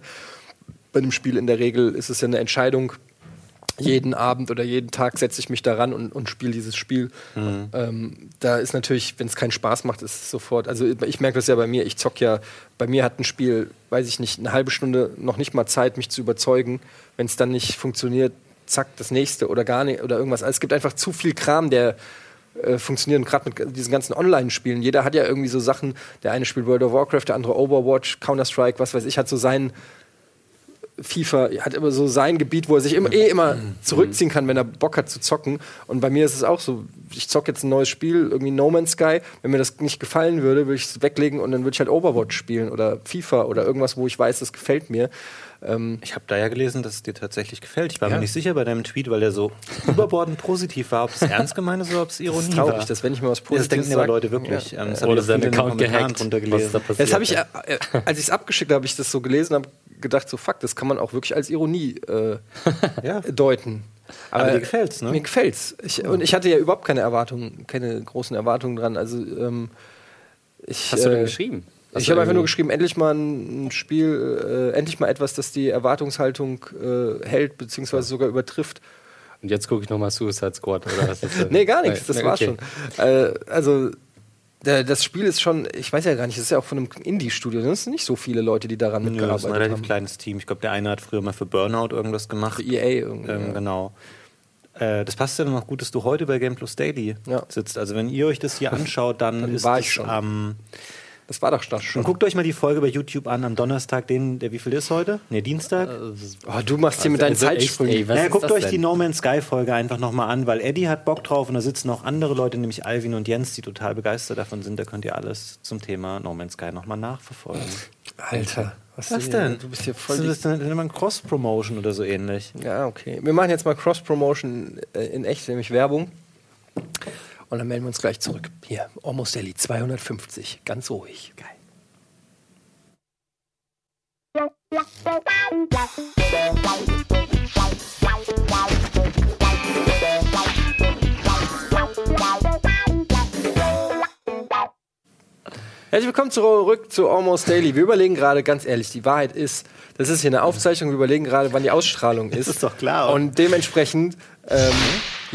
Bei einem Spiel in der Regel ist es ja eine Entscheidung. Jeden Abend oder jeden Tag setze ich mich daran und, und spiele dieses Spiel. Ähm, da ist natürlich, wenn es keinen Spaß macht, ist es sofort. Also ich merke das ja bei mir. Ich zock ja. Bei mir hat ein Spiel, weiß ich nicht, eine halbe Stunde noch nicht mal Zeit, mich zu überzeugen. Wenn es dann nicht funktioniert, zack, das nächste oder gar nicht oder irgendwas. Also es gibt einfach zu viel Kram, der äh, funktionieren, gerade mit diesen ganzen Online-Spielen. Jeder hat ja irgendwie so Sachen. Der eine spielt World of Warcraft, der andere Overwatch, Counter-Strike, was weiß ich, hat so seinen FIFA hat immer so sein Gebiet, wo er sich immer, eh immer zurückziehen kann, wenn er Bock hat zu zocken. Und bei mir ist es auch so, ich zocke jetzt ein neues Spiel, irgendwie No Man's Sky. Wenn mir das nicht gefallen würde, würde ich es weglegen und dann würde ich halt Overwatch spielen oder FIFA oder irgendwas, wo ich weiß, das gefällt mir. Ähm, Ich habe da ja gelesen, dass es dir tatsächlich gefällt. Ich war Ja. mir nicht sicher bei deinem Tweet, weil der so überbordend positiv war, ob es *laughs* ernst gemeint ist oder ob es das Ironie ist traurig, war. dass wenn ich mal was Ja, das Positives denken aber Leute wirklich. Ja. Ähm, das Oder seinen Account gehackt. drunter Was da passiert? Das habe ich, äh, äh, als ich es abgeschickt habe, ich das so gelesen habe, gedacht, so fuck, das kann man auch wirklich als Ironie äh, *laughs* Ja. deuten. Aber dir gefällt's, ne? Mir gefällt's. Ich, und ich hatte ja überhaupt keine Erwartungen, keine großen Erwartungen dran. Also ähm, ich, Hast du denn äh, geschrieben? Hast ich habe einfach nur geschrieben, endlich mal ein Spiel, äh, endlich mal etwas, das die Erwartungshaltung äh, hält, beziehungsweise sogar übertrifft. Und jetzt gucke ich nochmal Suicide Squad oder was ist das? Nee, gar nichts, das Nee, war's okay. schon. Äh, also, das Spiel ist schon, ich weiß ja gar nicht, das ist ja auch von einem Indie-Studio, das sind nicht so viele Leute, die daran Nö, das ist ein mitgearbeitet relativ haben. kleines Team. Ich glaube, der eine hat früher mal für Burnout irgendwas gemacht. EA irgendwie. Ähm, ja. Genau. Äh, das passt ja dann noch gut, dass du heute bei Game Plus Daily Ja. sitzt. Also wenn ihr euch das hier *laughs* anschaut, dann, Dann ist war es ich schon. Das war doch das Und schon. guckt euch mal die Folge bei YouTube an am Donnerstag, den, der wie viel ist heute? Ne, Dienstag. Oh, du machst hier mit deinen Also Zeitsprüngen. ey, naja, guckt euch denn? die No Man's Sky Folge einfach nochmal an, weil Eddie hat Bock drauf und da sitzen auch andere Leute, nämlich Alvin und Jens, die total begeistert davon sind. Da könnt ihr alles zum Thema No Man's Sky nochmal nachverfolgen. Alter, was, Was denn? Du bist hier voll. Das ist dann immer ein Cross-Promotion oder so ähnlich. Ja, okay. Wir machen jetzt mal Cross-Promotion äh, in echt, nämlich Werbung. Und dann melden wir uns gleich zurück. Hier, Almost Daily 250. Ganz ruhig. Geil. Herzlich willkommen zurück zu Almost Daily. Wir überlegen gerade, ganz ehrlich, die Wahrheit ist, das ist hier eine Aufzeichnung, wir überlegen gerade, wann die Ausstrahlung ist. ist doch klar. Und dementsprechend, ähm,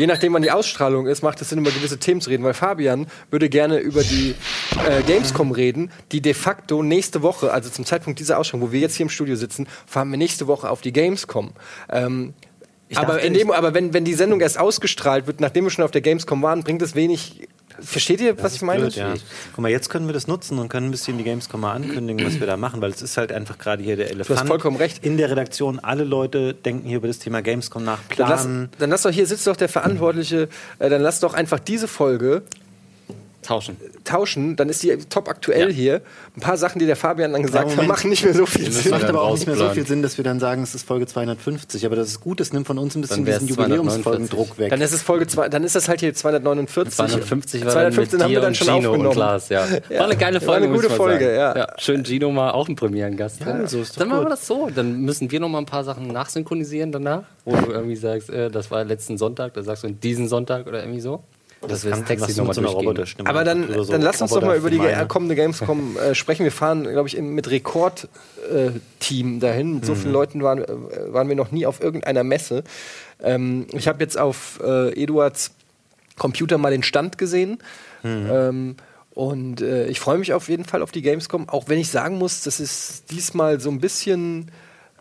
je nachdem, wann die Ausstrahlung ist, macht es Sinn, über gewisse Themen zu reden, weil Fabian würde gerne über die äh, Gamescom reden, die de facto nächste Woche, also zum Zeitpunkt dieser Ausstrahlung, wo wir jetzt hier im Studio sitzen, fahren wir nächste Woche auf die Gamescom. Ähm, aber, dem, aber wenn, wenn die Sendung erst ausgestrahlt wird, nachdem wir schon auf der Gamescom waren, bringt es wenig. Versteht ihr, was ich meine? Blöd, ja. Guck mal, jetzt können wir das nutzen und können ein bisschen die Gamescom mal ankündigen, was wir da machen, weil es ist halt einfach gerade hier der Elefant. vollkommen recht. In der Redaktion, alle Leute denken hier über das Thema Gamescom nach, Dann lass, planen. dann lass doch hier sitzt doch der Verantwortliche, äh, dann lass doch einfach diese Folge Tauschen. tauschen, dann ist die top aktuell Ja. hier. Ein paar Sachen, die der Fabian dann gesagt hat, machen nicht mehr so viel Sinn. macht dann aber auch nicht mehr so viel Sinn, dass wir dann sagen, es ist Folge 250. Aber das ist gut, es nimmt von uns ein bisschen Dann diesen 249. Jubiläumsfolgendruck weg. Dann ist es Folge zwei, dann ist das halt hier 249. 250 war dann mit 215 haben wir dann schon Gino aufgenommen. und Lars, ja. *laughs* Ja. War eine geile War Folge, eine gute Folge, ja. Schön Gino mal auch ein Premierengast. Ja, so Dann machen wir das so. Dann müssen wir noch mal ein paar Sachen nachsynchronisieren danach, wo du irgendwie sagst, äh, das war letzten Sonntag, da sagst du diesen Sonntag oder irgendwie so. Das wir kann das noch mal mit so durchgehen. Aber dann, so dann lass uns doch mal über die ge- kommende Gamescom *laughs* äh, sprechen. Wir fahren, glaube ich, mit Rekord-Team dahin. Mit so vielen Leuten waren, äh, waren wir noch nie auf irgendeiner Messe. Ähm, ich habe jetzt auf äh, Eduards Computer mal den Stand gesehen. Ähm, und äh, ich freue mich auf jeden Fall auf die Gamescom, auch wenn ich sagen muss, das ist diesmal so ein bisschen.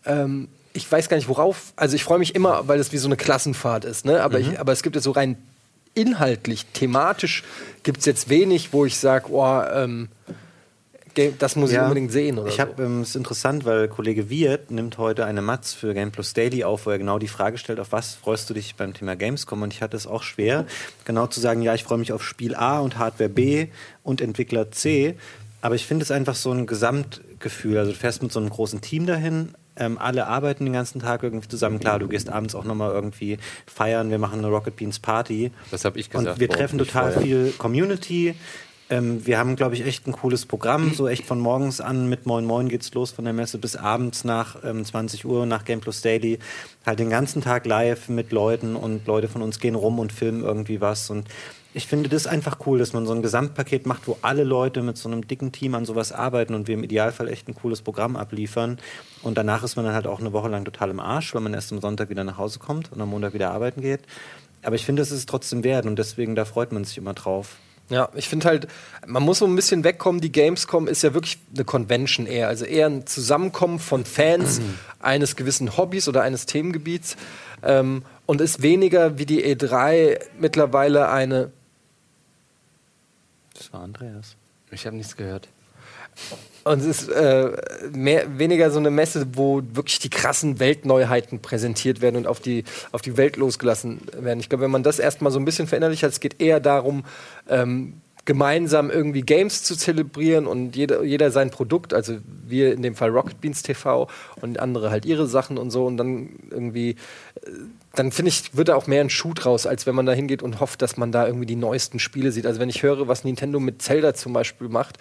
Ähm, ich weiß gar nicht worauf. Also ich freue mich immer, weil es wie so eine Klassenfahrt ist. Ne? Aber, ich, aber es gibt jetzt so rein inhaltlich, thematisch gibt es jetzt wenig, wo ich sage, oh, ähm, das muss ich Ja. unbedingt sehen. Oder ich so. habe, ähm, es ist interessant, weil Kollege Wirt nimmt heute eine Matz für Game Plus Daily auf, wo er genau die Frage stellt, auf was freust du dich beim Thema Gamescom? Und ich hatte es auch schwer, genau zu sagen, ja, ich freue mich auf Spiel A und Hardware B und Entwickler C. Aber ich finde es einfach so ein Gesamtgefühl. Also du fährst mit so einem großen Team dahin, Ähm, alle arbeiten den ganzen Tag irgendwie zusammen. Klar, du gehst abends auch nochmal irgendwie feiern. Wir machen eine Rocket Beans Party. Das habe ich gesagt. Und wir treffen total vorher. viel Community. Ähm, wir haben, glaube ich, echt ein cooles Programm. So echt von morgens an mit Moin Moin geht's los von der Messe bis abends nach ähm, 20 Uhr nach Game Plus Daily. Halt den ganzen Tag live mit Leuten und Leute von uns gehen rum und filmen irgendwie was. Und ich finde das einfach cool, dass man so ein Gesamtpaket macht, wo alle Leute mit so einem dicken Team an sowas arbeiten und wir im Idealfall echt ein cooles Programm abliefern. Und danach ist man dann halt auch eine Woche lang total im Arsch, weil man erst am Sonntag wieder nach Hause kommt und am Montag wieder arbeiten geht. Aber ich finde, das ist es trotzdem wert und deswegen, da freut man sich immer drauf. Ja, ich finde halt, man muss so ein bisschen wegkommen. Die Gamescom ist ja wirklich eine Convention eher. Also eher ein Zusammenkommen von Fans *clears throat* eines gewissen Hobbys oder eines Themengebiets. Ähm, und ist weniger wie die E3 mittlerweile eine. Das war Andreas. Ich habe nichts gehört. Und es ist äh, mehr, weniger so eine Messe, wo wirklich die krassen Weltneuheiten präsentiert werden und auf die, auf die Welt losgelassen werden. Ich glaube, wenn man das erstmal so ein bisschen verinnerlicht hat, es geht eher darum, ähm, gemeinsam irgendwie Games zu zelebrieren und jeder, jeder sein Produkt, also wir in dem Fall Rocket Beans TV und andere halt ihre Sachen und so und dann irgendwie, äh, dann finde ich, wird da auch mehr ein Schuh draus, als wenn man da hingeht und hofft, dass man da irgendwie die neuesten Spiele sieht. Also wenn ich höre, was Nintendo mit Zelda zum Beispiel macht,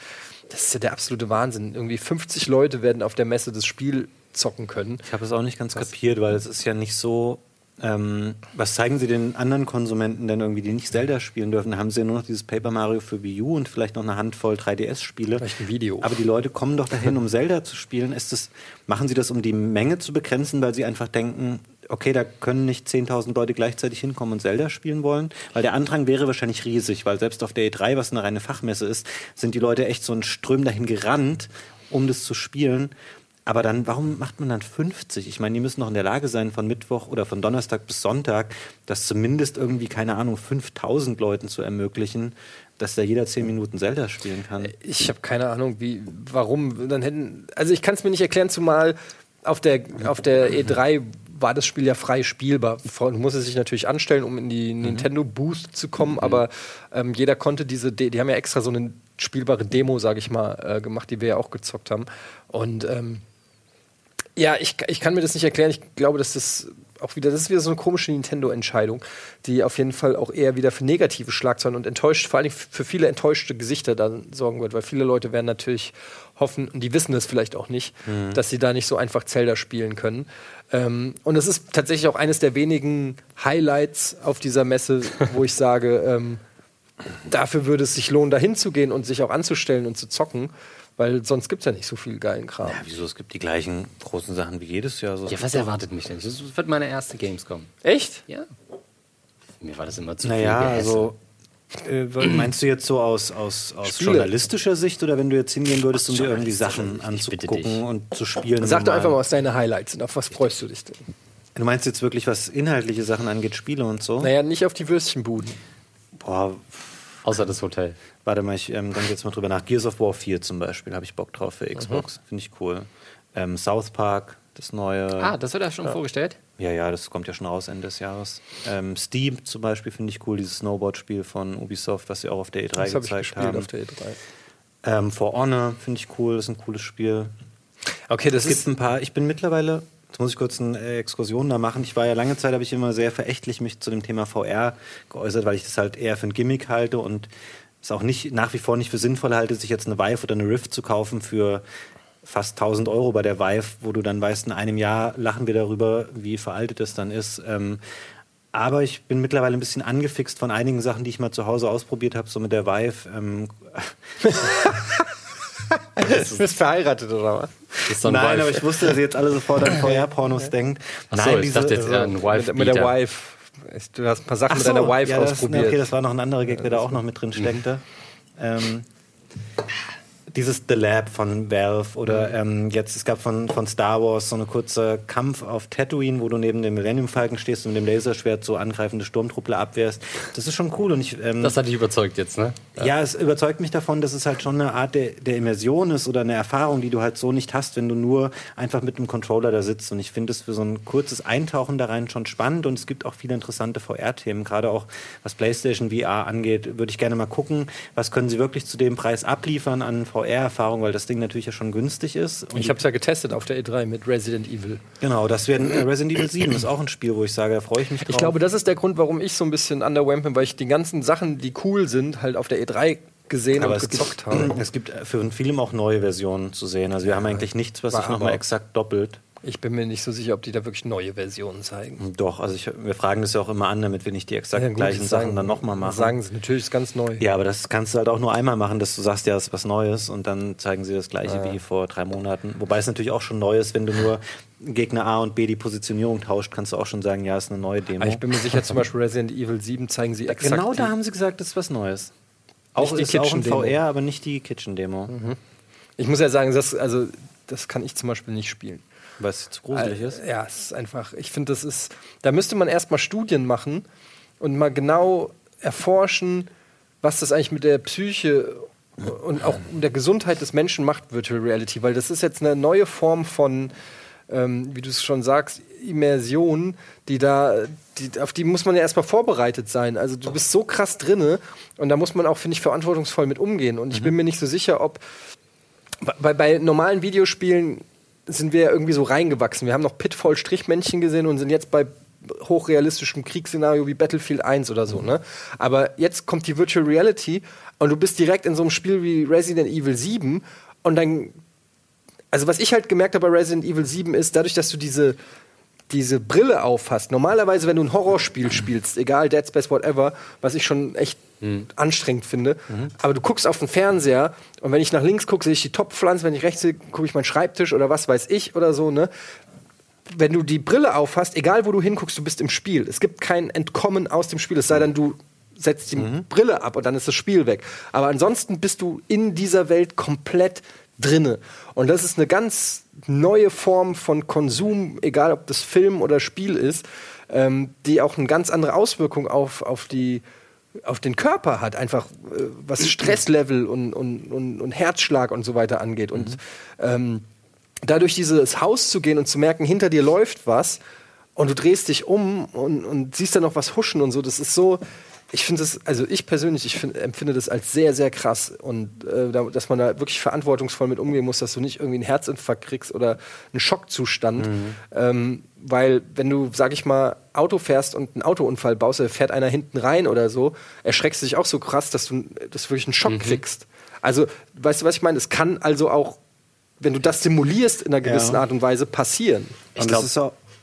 das ist ja der absolute Wahnsinn. Irgendwie 50 Leute werden auf der Messe das Spiel zocken können. Ich habe es auch nicht ganz kapiert, weil es ist ja nicht so. Ähm, was zeigen Sie den anderen Konsumenten denn irgendwie, die nicht Zelda spielen dürfen? Da haben sie ja nur noch dieses Paper Mario für Wii U und vielleicht noch eine Handvoll 3DS-Spiele. Vielleicht ein Video. Aber die Leute kommen doch dahin, um *laughs* Zelda zu spielen. Ist das, machen Sie das, um die Menge zu begrenzen, weil Sie einfach denken, okay, da können nicht 10.000 Leute gleichzeitig hinkommen und Zelda spielen wollen? Weil der Andrang wäre wahrscheinlich riesig, weil selbst auf der E3, was eine reine Fachmesse ist, sind die Leute echt so ein Ström dahin gerannt, um das zu spielen. Aber dann, warum macht man dann 50? Ich meine, die müssen noch in der Lage sein, von Mittwoch oder von Donnerstag bis Sonntag, das zumindest irgendwie, keine Ahnung, 5000 Leuten zu ermöglichen, dass da jeder 10 Minuten Zelda spielen kann. Ich habe keine Ahnung, wie, warum. Dann hätten, also ich kann es mir nicht erklären, zumal auf der, auf der E3 war das Spiel ja frei spielbar. Man muss es sich natürlich anstellen, um in die Nintendo Booth zu kommen, aber ähm, jeder konnte diese, De die haben ja extra so eine spielbare Demo, sage ich mal, äh, gemacht, die wir ja auch gezockt haben. Und ähm, ja, ich, ich kann mir das nicht erklären. Ich glaube, dass das auch wieder, das ist wieder so eine komische Nintendo-Entscheidung, die auf jeden Fall auch eher wieder für negative Schlagzeilen und enttäuscht, vor allem für viele enttäuschte Gesichter dann sorgen wird, weil viele Leute werden natürlich hoffen, und die wissen das vielleicht auch nicht, dass sie da nicht so einfach Zelda spielen können. Ähm, und es ist tatsächlich auch eines der wenigen Highlights auf dieser Messe, *laughs* wo ich sage, ähm, dafür würde es sich lohnen, da hinzugehen und sich auch anzustellen und zu zocken, weil sonst gibt es ja nicht so viel geilen Kram. Ja, wieso? Es gibt die gleichen großen Sachen wie jedes Jahr. So. Ja, was erwartet mich denn? Das wird meine erste Gamescom. Echt? Ja. Mir war das immer zu Naja, viel. Gehässe. also äh, meinst du jetzt so aus, aus, aus Spiele. journalistischer Sicht oder wenn du jetzt hingehen würdest, um dir irgendwie Sachen anzugucken und zu spielen? Sag doch einfach mal, was deine Highlights sind. Auf was freust du dich denn? Du meinst jetzt wirklich, was inhaltliche Sachen angeht, Spiele und so? Naja, nicht auf die Würstchenbuden. Boah, Außer das Hotel. warte mal, ich ähm, denke jetzt mal drüber nach. Gears of War 4 zum Beispiel, habe ich Bock drauf für Xbox. Finde ich cool. Ähm, South Park, das neue. Ah, das wird ja schon vorgestellt? Ja, ja, das kommt ja schon raus Ende des Jahres. Ähm, Steam zum Beispiel finde ich cool, dieses Snowboard-Spiel von Ubisoft, was sie auch auf der E3 Das habe ich gezeigt gespielt haben. auf der E3. Ähm, For Honor finde ich cool, das ist ein cooles Spiel. Okay, das Es gibt ein paar, ich bin mittlerweile, jetzt muss ich kurz eine Exkursion da machen. Ich war ja lange Zeit, habe ich immer sehr verächtlich mich zu dem Thema VR geäußert, weil ich das halt eher für ein Gimmick halte und es auch nicht, nach wie vor nicht für sinnvoll halte, sich jetzt eine Vive oder eine Rift zu kaufen für fast 1000 Euro bei der Vive, wo du dann weißt, in einem Jahr lachen wir darüber, wie veraltet es dann ist. Ähm, aber ich bin mittlerweile ein bisschen angefixt von einigen Sachen, die ich mal zu Hause ausprobiert habe, so mit der Vive. Ähm, *laughs* Du bist verheiratet oder was? So Nein, Wife. aber ich wusste, dass ihr jetzt alle sofort an VR-Pornos denkt. Ach so, ich dachte jetzt eher ein Wife Mit, mit der Wife. Du hast ein paar Sachen Ach mit so, deiner Wife ja, das, ausprobiert. Okay, das war noch ein anderer Gag, der da auch noch mit drin steckte. Ähm, dieses The Lab von Valve oder ähm, jetzt, es gab von, von Star Wars so eine kurze Kampf auf Tatooine, wo du neben dem Millennium Falcon stehst und mit dem Laserschwert so angreifende Sturmtruppler abwehrst. Das ist schon cool und ich, ähm, Das hat dich überzeugt jetzt, ne? ja, es überzeugt mich davon, dass es halt schon eine Art der, der Immersion ist oder eine Erfahrung, die du halt so nicht hast, wenn du nur einfach mit einem Controller da sitzt. Und ich finde es für so ein kurzes Eintauchen da rein schon spannend und es gibt auch viele interessante VR-Themen, gerade auch was PlayStation VR angeht. Würde ich gerne mal gucken, was können sie wirklich zu dem Preis abliefern an VR VR-Erfahrung, weil das Ding natürlich ja schon günstig ist. Und Ich habe es ja getestet auf der E3 mit Resident Evil. genau, das werden äh, Resident Evil 7 ist auch ein Spiel, wo ich sage, da freue ich mich drauf. Ich glaube, das ist der Grund, warum ich so ein bisschen underwhelmed bin, weil ich die ganzen Sachen, die cool sind, halt auf der E3 gesehen aber und gezockt gibt, habe. *clears throat* es gibt für Film auch neue Versionen zu sehen. Also wir haben eigentlich nichts, was sich nochmal exakt doppelt. Ich bin mir nicht so sicher, ob die da wirklich neue Versionen zeigen. Doch, also ich, wir fragen das ja auch immer an, damit wir nicht die exakt Ja, gut, gleichen das Sachen sagen- dann nochmal machen. Sagen sie, natürlich ist ganz neu. Ja, aber das kannst du halt auch nur einmal machen, dass du sagst, ja, das ist was Neues und dann zeigen sie das gleiche wie vor drei Monaten. Wobei es natürlich auch schon neu ist, wenn du nur Gegner A und B die Positionierung tauscht, kannst du auch schon sagen, ja, ist eine neue Demo. Aber ich bin mir sicher, zum Beispiel Resident Evil 7 zeigen sie exakt genau da die, haben sie gesagt, das ist was Neues. Auch die auch ein Kitchen-Demo. VR, aber nicht die Kitchen-Demo. Ich muss ja sagen, das, also, das kann ich zum Beispiel nicht spielen. Weil es zu gruselig ist. Ja, es ist einfach, ich finde, das ist, da müsste man erstmal Studien machen und mal genau erforschen, was das eigentlich mit der Psyche und auch mit der Gesundheit des Menschen macht, Virtual Reality, weil das ist jetzt eine neue Form von, ähm, wie du es schon sagst, Immersion, die da, die, auf die muss man ja erstmal vorbereitet sein. Also du bist so krass drinne und da muss man auch, finde ich, verantwortungsvoll mit umgehen. Und ich bin mir nicht so sicher, ob bei, bei normalen Videospielen sind wir ja irgendwie so reingewachsen. Wir haben noch Pitfall-Strichmännchen gesehen und sind jetzt bei hochrealistischem Kriegsszenario wie Battlefield 1 oder so, ne? Aber jetzt kommt die Virtual Reality und du bist direkt in so einem Spiel wie Resident Evil 7 und dann also was ich halt gemerkt habe bei Resident Evil 7 ist, dadurch, dass du diese, diese Brille aufhast, normalerweise, wenn du ein Horrorspiel spielst, egal Dead Space, whatever, was ich schon echt anstrengend finde, aber du guckst auf den Fernseher und wenn ich nach links gucke, sehe ich die Topfpflanze, wenn ich rechts sehe, gucke ich meinen Schreibtisch oder was weiß ich oder so, ne? Wenn du die Brille aufhast, egal wo du hinguckst, du bist im Spiel. Es gibt kein Entkommen aus dem Spiel, es sei denn, du setzt die Brille ab und dann ist das Spiel weg. Aber ansonsten bist du in dieser Welt komplett drinne. Und das ist eine ganz neue Form von Konsum, egal ob das Film oder Spiel ist, ähm, die auch eine ganz andere Auswirkung auf, auf, die, auf den Körper hat, einfach äh, was Stresslevel und, und, und, und Herzschlag und so weiter angeht. Und ähm, dadurch dieses Haus zu gehen und zu merken, hinter dir läuft was und du drehst dich um und, und siehst da noch was huschen und so, das ist so. Ich finde das, also ich persönlich, ich find, empfinde das als sehr, sehr krass und äh, da, dass man da wirklich verantwortungsvoll mit umgehen muss, dass du nicht irgendwie einen Herzinfarkt kriegst oder einen Schockzustand. Ähm, weil, wenn du, sag ich mal, Auto fährst und einen Autounfall baust, da fährt einer hinten rein oder so, erschreckst du dich auch so krass, dass du, dass du wirklich einen Schock kriegst. Also, weißt du, was ich meine? Es kann also auch, wenn du das simulierst in einer gewissen Ja. Art und Weise, passieren. Ich Und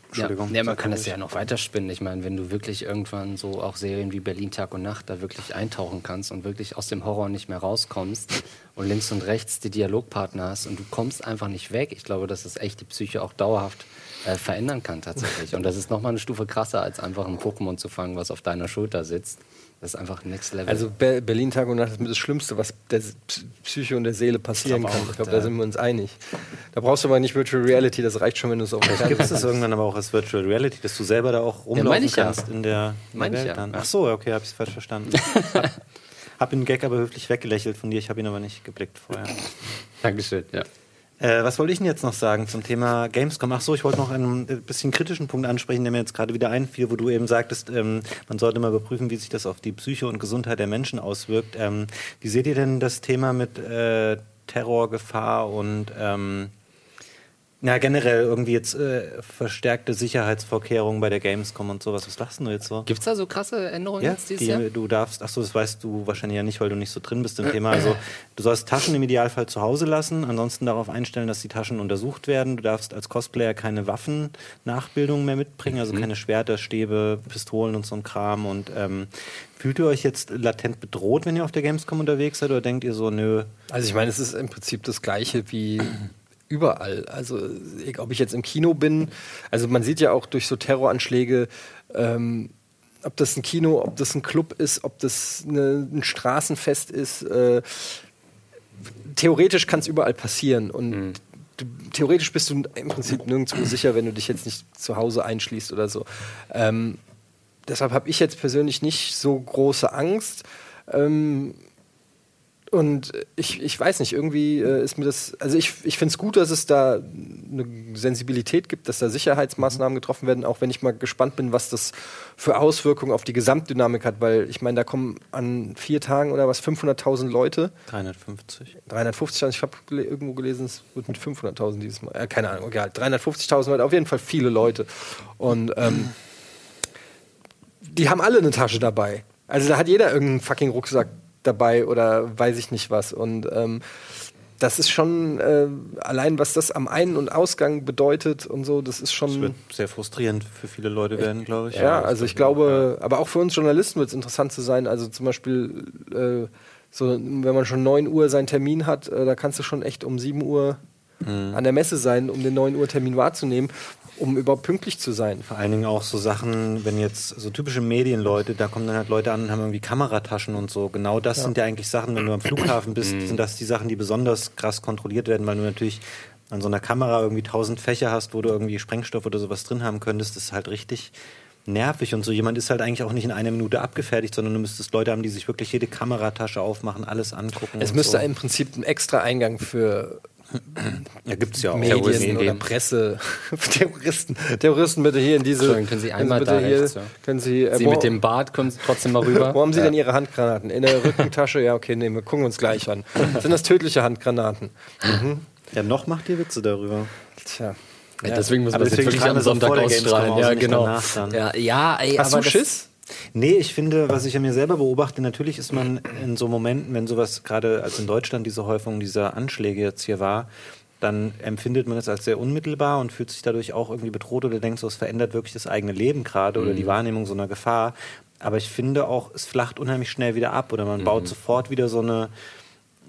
das. Ja, Entschuldigung. ja, man kann das ja noch weiterspinnen. Ich meine, wenn du wirklich irgendwann so auch Serien wie Berlin Tag und Nacht da wirklich eintauchen kannst und wirklich aus dem Horror nicht mehr rauskommst und links und rechts die Dialogpartner hast und du kommst einfach nicht weg, ich glaube, dass es echt die Psyche auch dauerhaft äh, verändern kann tatsächlich. Und das ist nochmal eine Stufe krasser, als einfach ein Pokémon zu fangen, was auf deiner Schulter sitzt. Das ist einfach Next Level. Also Be Berlin Tag und Nacht ist das Schlimmste, was der Psyche und der Seele passieren kann. auch, ich glaube, da- sind wir uns einig. Da brauchst du aber nicht Virtual Reality, das reicht schon, wenn du es auf der Gibt es das irgendwann aber auch als Virtual Reality, dass du selber da auch rumlaufen ja. kannst in der, in der Meine ich Welt ja, dann? ja. Ach so, okay, habe ich falsch verstanden. *laughs* hab, hab den Gag aber höflich weggelächelt von dir, ich habe ihn aber nicht geblickt vorher. Dankeschön, ja. Äh, was wollte ich denn jetzt noch sagen zum Thema Gamescom? Ach so, ich wollte noch einen äh, bisschen kritischen Punkt ansprechen, der mir jetzt gerade wieder einfiel, wo du eben sagtest, ähm, man sollte mal überprüfen, wie sich das auf die Psyche und Gesundheit der Menschen auswirkt. Ähm, wie seht ihr denn das Thema mit äh, Terrorgefahr und ähm, ja, generell irgendwie jetzt äh, verstärkte Sicherheitsvorkehrungen bei der Gamescom und sowas. Was lachst du jetzt so? Gibt es da so krasse Änderungen Ja, jetzt dieses die, Jahr? du darfst, ach so, das weißt du wahrscheinlich ja nicht, weil du nicht so drin bist im Thema. Also, du sollst Taschen im Idealfall zu Hause lassen, ansonsten darauf einstellen, dass die Taschen untersucht werden. Du darfst als Cosplayer keine Waffennachbildungen mehr mitbringen, also keine Schwerter, Stäbe, Pistolen und so ein Kram. Und ähm, fühlt ihr euch jetzt latent bedroht, wenn ihr auf der Gamescom unterwegs seid, oder denkt ihr so, nö, Also ich meine, es ist im Prinzip das Gleiche wie überall. Also ob ich jetzt im Kino bin, also man sieht ja auch durch so Terroranschläge, ähm, ob das ein Kino, ob das ein Club ist, ob das eine, ein Straßenfest ist. Äh, theoretisch kann es überall passieren und du, theoretisch bist du im Prinzip nirgendwo sicher, wenn du dich jetzt nicht zu Hause einschließt oder so. Ähm, deshalb habe ich jetzt persönlich nicht so große Angst. Ähm, und ich, ich weiß nicht, irgendwie äh, ist mir das, also ich, ich finde es gut, dass es da eine Sensibilität gibt, dass da Sicherheitsmaßnahmen getroffen werden, auch wenn ich mal gespannt bin, was das für Auswirkungen auf die Gesamtdynamik hat, weil ich meine, da kommen an vier Tagen oder was 500.000 Leute. 350. 350.000, ich habe gele irgendwo gelesen, es wird mit 500.000 dieses Mal. Äh, keine Ahnung, egal. 350.000 Leute, auf jeden Fall viele Leute. Und ähm, die haben alle eine Tasche dabei. Also da hat jeder irgendeinen fucking Rucksack dabei oder weiß ich nicht was. Und ähm, das ist schon äh, allein, was das am Ein- und Ausgang bedeutet und so, das ist schon. Das wird sehr frustrierend für viele Leute werden, glaube ich. Ja, also ich glaube, aber auch für uns Journalisten wird es interessant zu sein. Also zum Beispiel, äh, so, wenn man schon 9 Uhr seinen Termin hat, äh, da kannst du schon echt um 7 Uhr an der Messe sein, um den 9 Uhr Termin wahrzunehmen, um überhaupt pünktlich zu sein. Vor allen Dingen auch so Sachen, wenn jetzt so typische Medienleute, da kommen dann halt Leute an und haben irgendwie Kamerataschen und so. Genau das sind ja eigentlich Sachen, wenn du am Flughafen bist, sind das die Sachen, die besonders krass kontrolliert werden, weil du natürlich an so einer Kamera irgendwie tausend Fächer hast, wo du irgendwie Sprengstoff oder sowas drin haben könntest. Das ist halt richtig nervig und so jemand ist halt eigentlich auch nicht in einer Minute abgefertigt, sondern du müsstest Leute haben, die sich wirklich jede Kameratasche aufmachen, alles angucken. Es und müsste so. im Prinzip einen extra Eingang für ja, gibt's ja auch Medien Terroristen oder. Presse. *laughs* Terroristen. Terroristen bitte hier in diese. Entschuldigung, können Sie einmal bitte da hier, rechts, ja. Können Sie, äh, Sie wo, mit dem Bart kommen Sie trotzdem mal rüber. *laughs* wo haben Sie denn Ihre Handgranaten? In der Rückentasche? Ja, okay, nee, wir gucken uns gleich an. *laughs* Sind das tödliche Handgranaten? Ja, noch macht ihr Witze darüber. Tja. Ja, deswegen muss Aber man das jetzt wirklich am wir es Sonntag ausstrahlen. aus Ja, genau. Ja, ja, ey, Hast aber du das- Schiss? Nee, ich finde, was ich an mir selber beobachte, natürlich ist man in so Momenten, wenn sowas gerade als in Deutschland diese Häufung dieser Anschläge jetzt hier war, dann empfindet man es als sehr unmittelbar und fühlt sich dadurch auch irgendwie bedroht oder denkt so, es verändert wirklich das eigene Leben gerade oder die Wahrnehmung so einer Gefahr. Aber ich finde auch, es flacht unheimlich schnell wieder ab oder man baut sofort wieder so eine,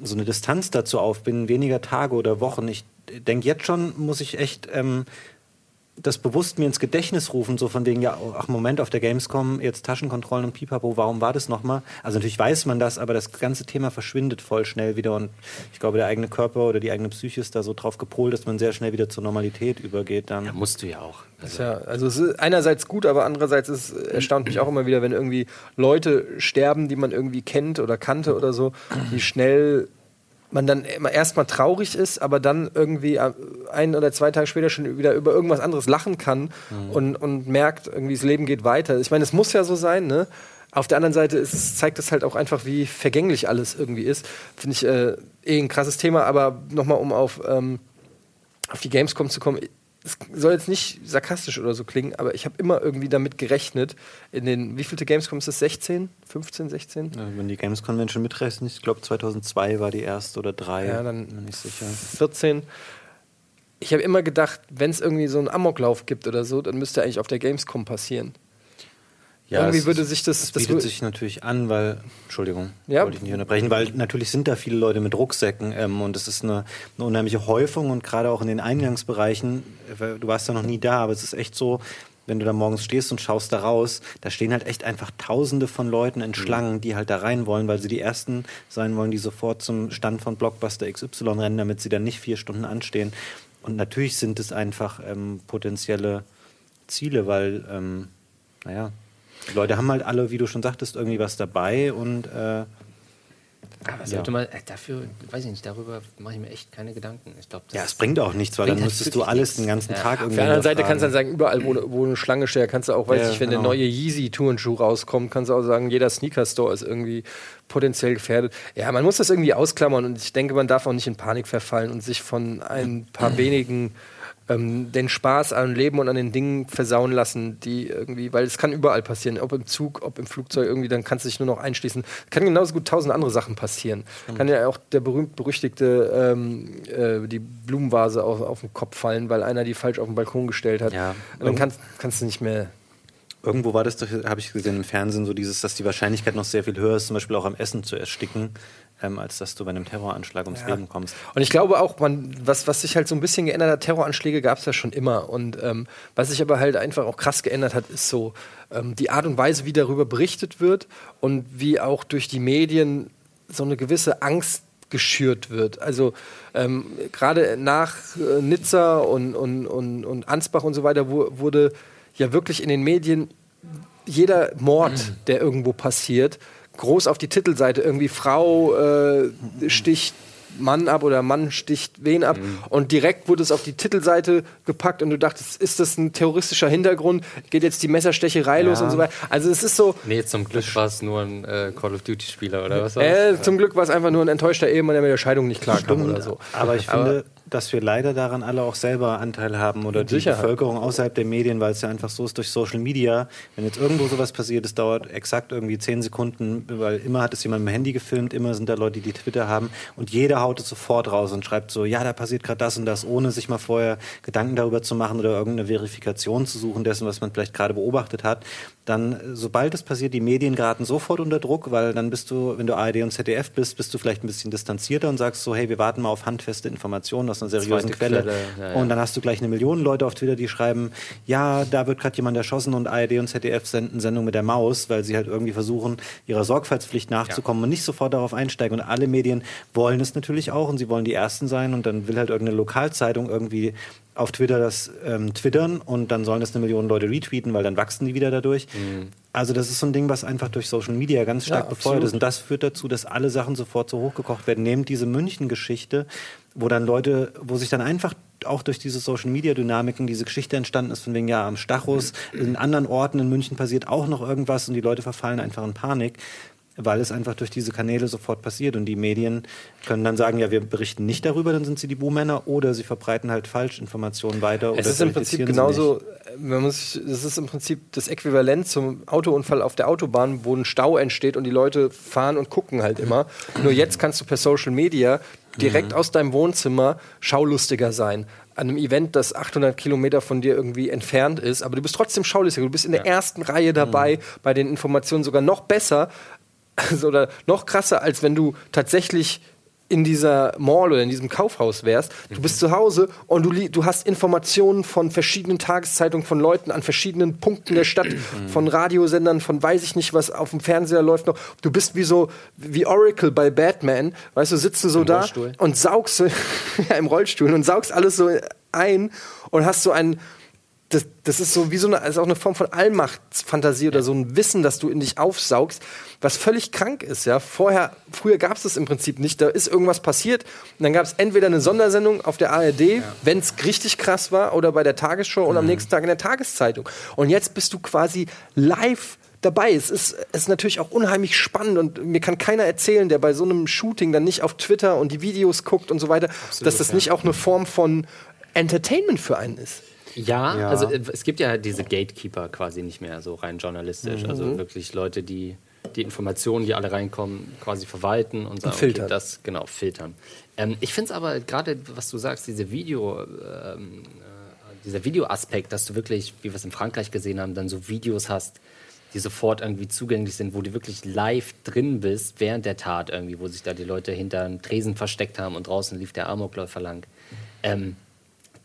so eine Distanz dazu auf, binnen weniger Tage oder Wochen. Ich denke, jetzt schon muss ich echt ähm, das bewusst mir ins Gedächtnis rufen, so von denen, ja, ach Moment, auf der Gamescom jetzt Taschenkontrollen und Pipapo, warum war das nochmal? Also natürlich weiß man das, aber das ganze Thema verschwindet voll schnell wieder und ich glaube, der eigene Körper oder die eigene Psyche ist da so drauf gepolt, dass man sehr schnell wieder zur Normalität übergeht dann. Ja, musst du ja auch. Also, Ja, also es ist einerseits gut, aber andererseits ist, erstaunt mich auch immer wieder, wenn irgendwie Leute sterben, die man irgendwie kennt oder kannte oder so, wie schnell man dann erstmal traurig ist, aber dann irgendwie äh, ein oder zwei Tage später schon wieder über irgendwas anderes lachen kann und, und merkt, irgendwie das Leben geht weiter. Ich meine, es muss ja so sein, ne? Auf der anderen Seite ist, zeigt es halt auch einfach, wie vergänglich alles irgendwie ist. Finde ich äh, eh ein krasses Thema, aber nochmal, um auf, ähm, auf die Gamescom zu kommen, es soll jetzt nicht sarkastisch oder so klingen, aber ich habe immer irgendwie damit gerechnet, in den, wie vielte Gamescom ist das? 16? 15, 16? Ja, wenn die Games Convention mitrechnet, ich glaube 2002 war die erste oder drei, Ja, dann bin nicht sicher. 14. Ich habe immer gedacht, wenn es irgendwie so einen Amoklauf gibt oder so, dann müsste eigentlich auf der Gamescom passieren. Irgendwie es- würde sich das- das bietet wür- sich natürlich an, weil, Entschuldigung, Ja. wollte ich nicht unterbrechen, weil natürlich sind da viele Leute mit Rucksäcken ähm, und es ist eine, eine unheimliche Häufung und gerade auch in den Eingangsbereichen, äh, du warst ja noch nie da, aber es ist echt so, wenn du da morgens stehst und schaust da raus, da stehen halt echt einfach Tausende von Leuten in Schlangen, die halt da rein wollen, weil sie die Ersten sein wollen, die sofort zum Stand von Blockbuster XY rennen, damit sie dann nicht vier Stunden anstehen. Und natürlich sind es einfach ähm, potenzielle Ziele, weil, ähm, naja, die Leute haben halt alle, wie du schon sagtest, irgendwie was dabei und äh, aber sollte man, äh, dafür, weiß ich nicht, darüber mache ich mir echt keine Gedanken. Ich glaube, ja, es bringt auch nichts, weil dann müsstest du alles den ganzen Ja. Tag Auf irgendwie der anderen Seite kannst du dann sagen, überall, wo, wo eine Schlange steht, kannst du auch, weiß Ja, ich, wenn genau. der neue Yeezy-Turnschuh rauskommt, kannst du auch sagen, jeder Sneaker-Store ist irgendwie potenziell gefährdet. Ja, man muss das irgendwie ausklammern und ich denke, man darf auch nicht in Panik verfallen und sich von ein paar *clears throat* wenigen ähm, den Spaß am Leben und an den Dingen versauen lassen, die irgendwie, weil es kann überall passieren, ob im Zug, ob im Flugzeug, irgendwie, dann kannst du dich nur noch einschließen. Kann genauso gut tausend andere Sachen passieren. Kann ja auch der berühmt-berüchtigte ähm, äh, die Blumenvase auf, auf den Kopf fallen, weil einer die falsch auf den Balkon gestellt hat. Ja. Dann kannst, kannst du nicht mehr. Irgendwo war das doch, habe ich gesehen im Fernsehen, so dieses, dass die Wahrscheinlichkeit noch sehr viel höher ist, zum Beispiel auch am Essen zu ersticken, ähm, als dass du bei einem Terroranschlag ums Ja. Leben kommst. Und ich glaube auch, man, was, was sich halt so ein bisschen geändert hat, Terroranschläge gab es ja schon immer. Und ähm, was sich aber halt einfach auch krass geändert hat, ist so ähm, die Art und Weise, wie darüber berichtet wird und wie auch durch die Medien so eine gewisse Angst geschürt wird. Also ähm, gerade nach äh, Nizza und, und, und, und Ansbach und so weiter wu- wurde ja wirklich in den Medien jeder Mord, der irgendwo passiert, groß auf die Titelseite irgendwie Frau äh, sticht Mann ab oder Mann sticht wen ab. Und direkt wurde es auf die Titelseite gepackt und du dachtest, ist das ein terroristischer Hintergrund? Geht jetzt die Messerstecherei los und so weiter? Also es ist so, Nee, zum Glück war es nur ein äh, Call of Duty-Spieler oder was? äh, zum Glück war es einfach nur ein enttäuschter Ehemann, der mit der Scheidung nicht klarkam oder so. Aber ich finde, dass wir leider daran alle auch selber Anteil haben oder die Sicherheit. Bevölkerung außerhalb der Medien, weil es ja einfach so ist durch Social Media. Wenn jetzt irgendwo sowas passiert, es dauert exakt irgendwie zehn Sekunden, weil immer hat es jemand mit dem Handy gefilmt, immer sind da Leute, die Twitter haben und jeder haut es sofort raus und schreibt so, ja, da passiert gerade das und das, ohne sich mal vorher Gedanken darüber zu machen oder irgendeine Verifikation zu suchen dessen, was man vielleicht gerade beobachtet hat. Dann, sobald es passiert, die Medien geraten sofort unter Druck, weil dann bist du, wenn du ARD und ZDF bist, bist du vielleicht ein bisschen distanzierter und sagst so, hey, wir warten mal auf handfeste Informationen aus einer seriösen Quelle. Quelle, ja, ja. Und dann hast du gleich eine Million Leute auf Twitter, die schreiben, ja, da wird gerade jemand erschossen und ARD und ZDF senden Sendung mit der Maus, weil sie halt irgendwie versuchen, ihrer Sorgfaltspflicht nachzukommen und nicht sofort darauf einsteigen. Und alle Medien wollen es natürlich auch und sie wollen die Ersten sein und dann will halt irgendeine Lokalzeitung irgendwie auf Twitter das ähm, twittern und dann sollen das eine Million Leute retweeten, weil dann wachsen die wieder dadurch. Also das ist so ein Ding, was einfach durch Social Media ganz stark Ja, befeuert ist. Und das führt dazu, dass alle Sachen sofort so hochgekocht werden. Nehmt diese München-Geschichte, wo dann Leute, wo sich dann einfach auch durch diese Social Media Dynamiken diese Geschichte entstanden ist, von wegen, ja, am Stachus, in anderen Orten in München passiert auch noch irgendwas und die Leute verfallen einfach in Panik, weil es einfach durch diese Kanäle sofort passiert und die Medien können dann sagen, ja, wir berichten nicht darüber, dann sind sie die Buhmänner oder sie verbreiten halt Falschinformationen weiter. Es ist im Prinzip genauso, äh, man muss, es ist im Prinzip das Äquivalent zum Autounfall auf der Autobahn, wo ein Stau entsteht und die Leute fahren und gucken halt immer. Nur jetzt kannst du per Social Media direkt aus deinem Wohnzimmer schaulustiger sein. An einem Event, das 800 Kilometer von dir irgendwie entfernt ist, aber du bist trotzdem schaulustiger. Du bist in der ersten Reihe dabei, bei den Informationen sogar noch besser also, *laughs* oder noch krasser, als wenn du tatsächlich in dieser Mall oder in diesem Kaufhaus wärst. Du bist zu Hause und du, du hast Informationen von verschiedenen Tageszeitungen, von Leuten an verschiedenen Punkten der Stadt, von Radiosendern, von weiß ich nicht, was auf dem Fernseher läuft noch. Du bist wie so, wie Oracle bei Batman, weißt du, sitzt du so da Rollstuhl. und saugst *laughs* ja, im Rollstuhl und saugst alles so ein und hast so ein das, das ist so wie so eine, ist auch eine Form von Allmachtsfantasie oder so ein Wissen, das du in dich aufsaugst, was völlig krank ist, ja. Vorher, früher gab es das im Prinzip nicht. Da ist irgendwas passiert und dann gab es entweder eine Sondersendung auf der ARD, wenn es richtig krass war, oder bei der Tagesschau und am nächsten Tag in der Tageszeitung. Und jetzt bist du quasi live dabei. Es ist, es ist natürlich auch unheimlich spannend und mir kann keiner erzählen, der bei so einem Shooting dann nicht auf Twitter und die Videos guckt und so weiter, dass das nicht auch eine Form von Entertainment für einen ist. Ja, Ja. also äh, es gibt ja diese Gatekeeper quasi nicht mehr so rein journalistisch. Mhm. Also wirklich Leute, die die Informationen, die alle reinkommen, quasi verwalten und sagen, filtern. okay, das genau filtern. Ähm, ich finde es aber gerade, was du sagst, diese Video, ähm, äh, dieser Videoaspekt, dass du wirklich, wie wir es in Frankreich gesehen haben, dann so Videos hast, die sofort irgendwie zugänglich sind, wo du wirklich live drin bist während der Tat irgendwie, wo sich da die Leute hinter einem Tresen versteckt haben und draußen lief der Amokläufer lang. Ähm,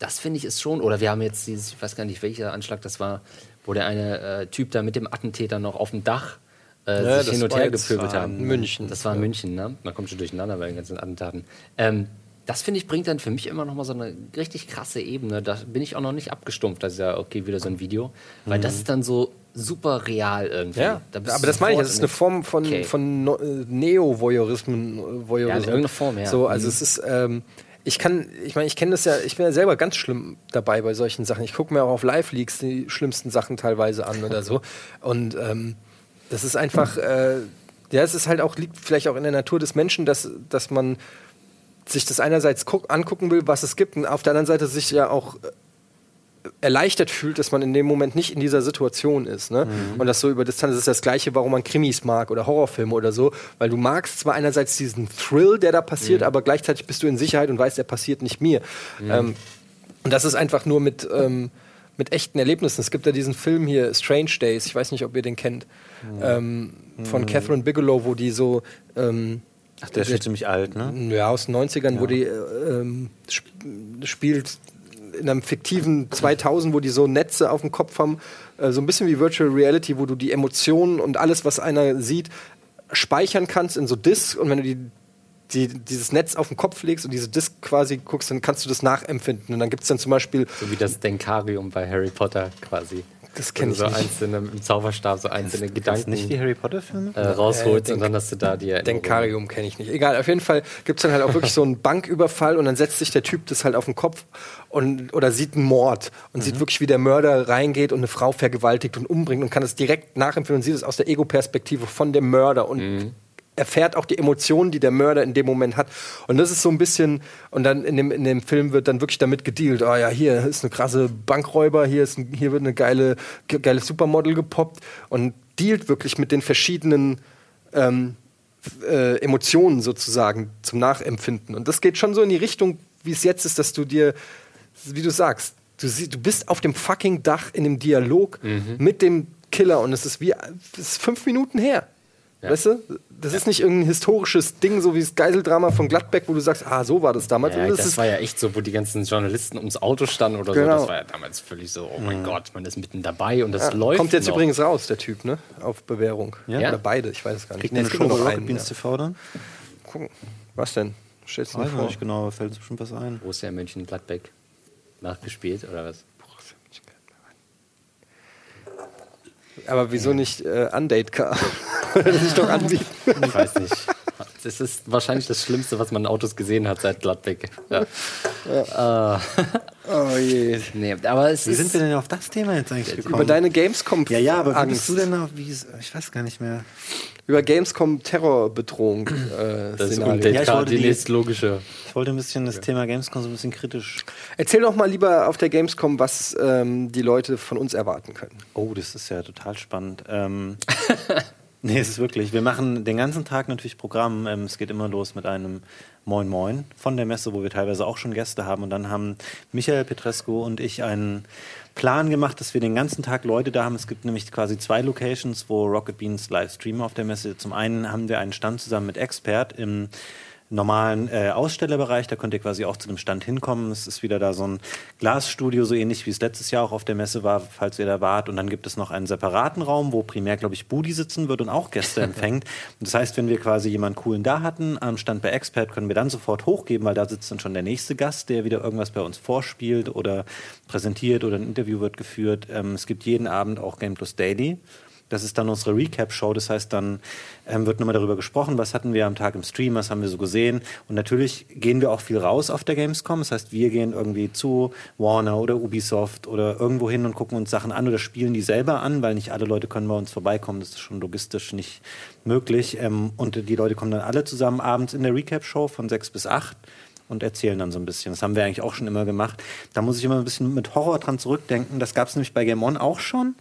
das finde ich ist schon, oder wir haben jetzt dieses, ich weiß gar nicht, welcher Anschlag das war, wo der eine äh, Typ da mit dem Attentäter noch auf dem Dach äh, Ja, sich hin und her gepöbelt in haben. München. Das war in München, ne? Man kommt schon durcheinander bei den ganzen Attentaten. Ähm, das finde ich bringt dann für mich immer noch mal so eine richtig krasse Ebene. Da bin ich auch noch nicht abgestumpft, dass ich sage, okay, wieder so ein Video, weil das ist dann so super real irgendwie. Ja, Da aber das meine ich, das ist in eine Form von, Okay. von äh, Neo-Voyeurismen. Ja, in irgendeiner Form, ja. So, also Mhm. es ist, ähm, ich kann, ich meine, ich kenne das ja, ich bin ja selber ganz schlimm dabei bei solchen Sachen. Ich gucke mir auch auf Live-Leaks die schlimmsten Sachen teilweise an oder so. Und ähm, das ist einfach, äh, ja, es ist halt auch, liegt vielleicht auch in der Natur des Menschen, dass, dass man sich das einerseits guck, angucken will, was es gibt, und auf der anderen Seite sich ja auch erleichtert fühlt, dass man in dem Moment nicht in dieser Situation ist. Ne? Und das so über Distanz das ist das Gleiche, warum man Krimis mag oder Horrorfilme oder so, weil du magst zwar einerseits diesen Thrill, der da passiert, aber gleichzeitig bist du in Sicherheit und weißt, der passiert nicht mir. Ähm, und das ist einfach nur mit, ähm, mit echten Erlebnissen. Es gibt ja diesen Film hier, Strange Days, ich weiß nicht, ob ihr den kennt, ähm, von Catherine Bigelow, wo die so ähm, Ach, der ist schon ziemlich alt, ne? ja, aus den 90ern, wo die äh, ähm, sp spielt in einem fiktiven 2000, wo die so Netze auf dem Kopf haben, äh, so ein bisschen wie Virtual Reality, wo du die Emotionen und alles, was einer sieht, speichern kannst in so Discs und wenn du die, die, dieses Netz auf den Kopf legst und diese Disc quasi guckst, dann kannst du das nachempfinden. Und dann gibt es dann zum Beispiel So wie das Denkarium bei Harry Potter quasi. Das kenn Wenn ich du so nicht. einzelne im Zauberstab so einzelne Kennst Gedanken nicht die Harry Potter-Filme? äh, rausholst Äh, und dann hast du da die Erinnerung. Denkarium kenne ich nicht. Egal, auf jeden Fall gibt es dann halt auch wirklich so einen Banküberfall und dann setzt sich der Typ das halt auf den Kopf und, oder sieht einen Mord und Mhm. sieht wirklich, wie der Mörder reingeht und eine Frau vergewaltigt und umbringt und kann es direkt nachempfinden und sieht es aus der Ego-Perspektive von dem Mörder und Mhm. Erfährt auch die Emotionen, die der Mörder in dem Moment hat. Und das ist so ein bisschen, und dann in dem, in dem Film wird dann wirklich damit gedealt, oh ja, hier ist eine krasse Bankräuber, hier, ist ein, hier wird eine geile, ge- geile Supermodel gepoppt und dealt wirklich mit den verschiedenen ähm, äh, Emotionen sozusagen zum Nachempfinden. Und das geht schon so in die Richtung, wie es jetzt ist, dass du dir, wie du sagst, du, sie, du bist auf dem fucking Dach in dem Dialog mit dem Killer und es ist wie es ist fünf Minuten her. Ja. Weißt du? Das ist nicht irgendein historisches Ding, so wie das Geiseldrama von Gladbeck, wo du sagst, ah, so war das damals. Ja, Und das, ist, war ja echt so, wo die ganzen Journalisten ums Auto standen oder so. Genau. Das war ja damals völlig so, oh mein Gott, man ist mitten dabei und das ja, läuft kommt jetzt noch. übrigens raus, der Typ, ne? Auf Bewährung. Ja? Oder beide, ich weiß es gar nicht. Kriegt Nee, eine es gibt Show nur bei noch Rocket einen, Beans ja. TV dann? Gucken. Was denn? Stellst du mir vor? noch nicht genau, fällt uns bestimmt was ein. Borussia Mönchengladbeck nachgespielt oder was? Aber wieso nicht äh, Undate Car? *laughs* das sich doch anbieten. Ich weiß nicht. Das ist wahrscheinlich das Schlimmste, was man in Autos gesehen hat seit Gladbeck. Ja. Oh je. Nee, aber es Wie ist, sind wir denn auf das Thema jetzt eigentlich gekommen? Über deine Gamescom ja, ja, aber wie Angst. bist du denn auf, wie ich weiß gar nicht mehr. Über Gamescom Terrorbedrohung äh, das ist Szenario. Ja, ich wollte die die- nächstlogische. Ich wollte ein bisschen das Thema Gamescom so ein bisschen kritisch. Erzähl doch mal lieber auf der Gamescom, was ähm, die Leute von uns erwarten können. Oh, das ist ja total spannend. Ähm, *laughs* nee, es ist wirklich. Wir machen den ganzen Tag natürlich Programm. Ähm, es geht immer los mit einem Moin Moin von der Messe, wo wir teilweise auch schon Gäste haben. Und dann haben Michael Petrescu und ich einen Plan gemacht, dass wir den ganzen Tag Leute da haben. Es gibt nämlich quasi zwei Locations, wo Rocket Beans live streamen auf der Messe. Zum einen haben wir einen Stand zusammen mit Expert im normalen äh, Ausstellerbereich. Da könnt ihr quasi auch zu dem Stand hinkommen. Es ist wieder da so ein Glasstudio, so ähnlich wie es letztes Jahr auch auf der Messe war, falls ihr da wart. Und dann gibt es noch einen separaten Raum, wo primär, glaube ich, Budi sitzen wird und auch Gäste *laughs* empfängt. Und das heißt, wenn wir quasi jemanden coolen da hatten, am Stand bei Expert, können wir dann sofort hochgeben, weil da sitzt dann schon der nächste Gast, der wieder irgendwas bei uns vorspielt oder präsentiert oder ein Interview wird geführt. Ähm, es gibt jeden Abend auch Game Plus Daily. Das ist dann unsere Recap-Show. Das heißt, dann ähm, wird nochmal darüber gesprochen, was hatten wir am Tag im Stream, was haben wir so gesehen. Und natürlich gehen wir auch viel raus auf der Gamescom. Das heißt, wir gehen irgendwie zu Warner oder Ubisoft oder irgendwo hin und gucken uns Sachen an oder spielen die selber an, weil nicht alle Leute können bei uns vorbeikommen. Das ist schon logistisch nicht möglich. Ähm, und die Leute kommen dann alle zusammen abends in der Recap-Show von sechs bis acht und erzählen dann so ein bisschen. Das haben wir eigentlich auch schon immer gemacht. Da muss ich immer ein bisschen mit Horror dran zurückdenken. Das gab es nämlich bei Game On auch schon.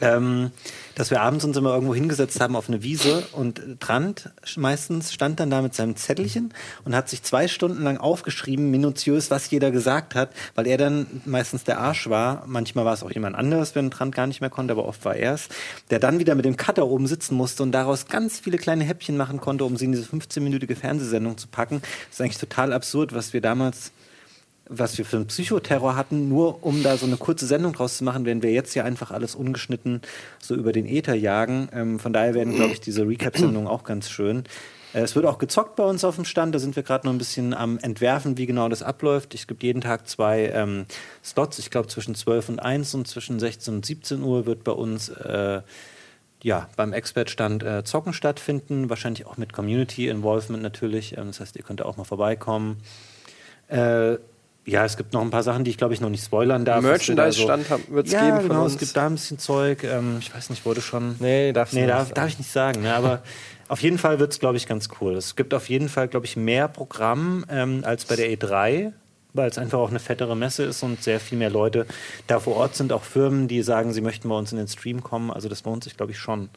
Ähm, dass wir abends uns immer irgendwo hingesetzt haben auf eine Wiese und Trant meistens stand dann da mit seinem Zettelchen und hat sich zwei Stunden lang aufgeschrieben, minutiös, was jeder gesagt hat, weil er dann meistens der Arsch war. Manchmal war es auch jemand anderes, wenn Trant gar nicht mehr konnte, aber oft war er es, der dann wieder mit dem Cutter oben sitzen musste und daraus ganz viele kleine Häppchen machen konnte, um sie in diese 15-minütige Fernsehsendung zu packen. Das ist eigentlich total absurd, was wir damals was wir für einen Psychoterror hatten, nur um da so eine kurze Sendung draus zu machen, werden wir jetzt ja einfach alles ungeschnitten so über den Äther jagen. Ähm, von daher werden, glaube ich, diese Recap-Sendungen auch ganz schön. Äh, es wird auch gezockt bei uns auf dem Stand. Da sind wir gerade noch ein bisschen am Entwerfen, wie genau das abläuft. Es gibt jeden Tag zwei ähm, Slots. Ich glaube, zwischen 12 und 1 und zwischen 16 und 17 Uhr wird bei uns äh, ja, beim Expert-Stand äh, Zocken stattfinden. Wahrscheinlich auch mit Community-Involvement natürlich. Ähm, das heißt, ihr könnt auch mal vorbeikommen. Äh, ja, es gibt noch ein paar Sachen, die ich glaube ich noch nicht spoilern darf. Merchandise-Stand haben- wird's ja, geben genau, es gibt da ein bisschen Zeug. Ähm, ich weiß nicht, wurde schon. Nee, darfst nee, nicht darf, darf ich nicht sagen. Ne? Aber *laughs* auf jeden Fall wird es, glaube ich, ganz cool. Es gibt auf jeden Fall, glaube ich, mehr Programm ähm, als bei der E3 weil es einfach auch eine fettere Messe ist und sehr viel mehr Leute da vor Ort sind, auch Firmen, die sagen, sie möchten bei uns in den Stream kommen. Also das lohnt sich, glaube ich, schon,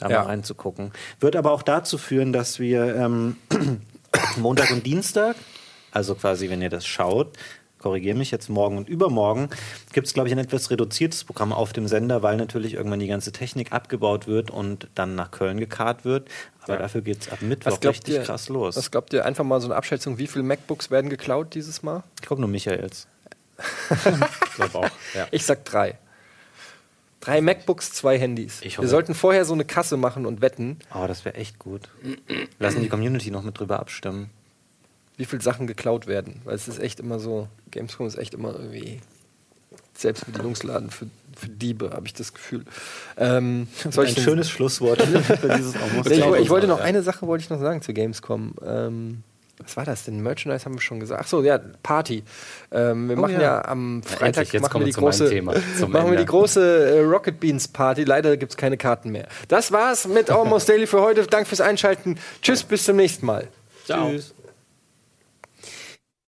da Ja. mal reinzugucken. Wird aber auch dazu führen, dass wir ähm, *clears throat* Montag und Dienstag, also quasi, wenn ihr das schaut, korrigiere mich jetzt morgen und übermorgen, gibt es, glaube ich, ein etwas reduziertes Programm auf dem Sender, weil natürlich irgendwann die ganze Technik abgebaut wird und dann nach Köln gekarrt wird. Aber dafür geht es ab Mittwoch richtig ihr, krass los. was glaubt ihr? Einfach mal so eine Abschätzung, wie viele MacBooks werden geklaut dieses Mal? Ich glaube nur Michaels. *laughs* Ich glaube auch. Ja. Ich sag drei. Drei MacBooks, zwei Handys. Wir sollten vorher so eine Kasse machen und wetten, Oh, das wäre echt gut. Lassen die Community noch mit drüber abstimmen. Wie viele Sachen geklaut werden. Weil es ist echt immer so, Gamescom ist echt immer irgendwie Selbstbedienungsladen für für Diebe, habe ich das Gefühl. Ähm, soll ein schönes Schlusswort für dieses Almost *laughs* ich, Daily. ich wollte noch eine Sache wollte ich noch sagen zu Gamescom. Ähm, was war das denn? Merchandise haben wir schon gesagt. Ach so, ja, Party. Ähm, wir machen ja. ja. am Freitag endlich, jetzt machen kommen wir die zu meinem große, Thema, *laughs* machen wir die große äh, Rocket Beans Party. Leider gibt es keine Karten mehr. Das war's mit Almost Daily für heute. Danke fürs Einschalten. Tschüss, bis zum nächsten Mal. Ciao. Tschüss.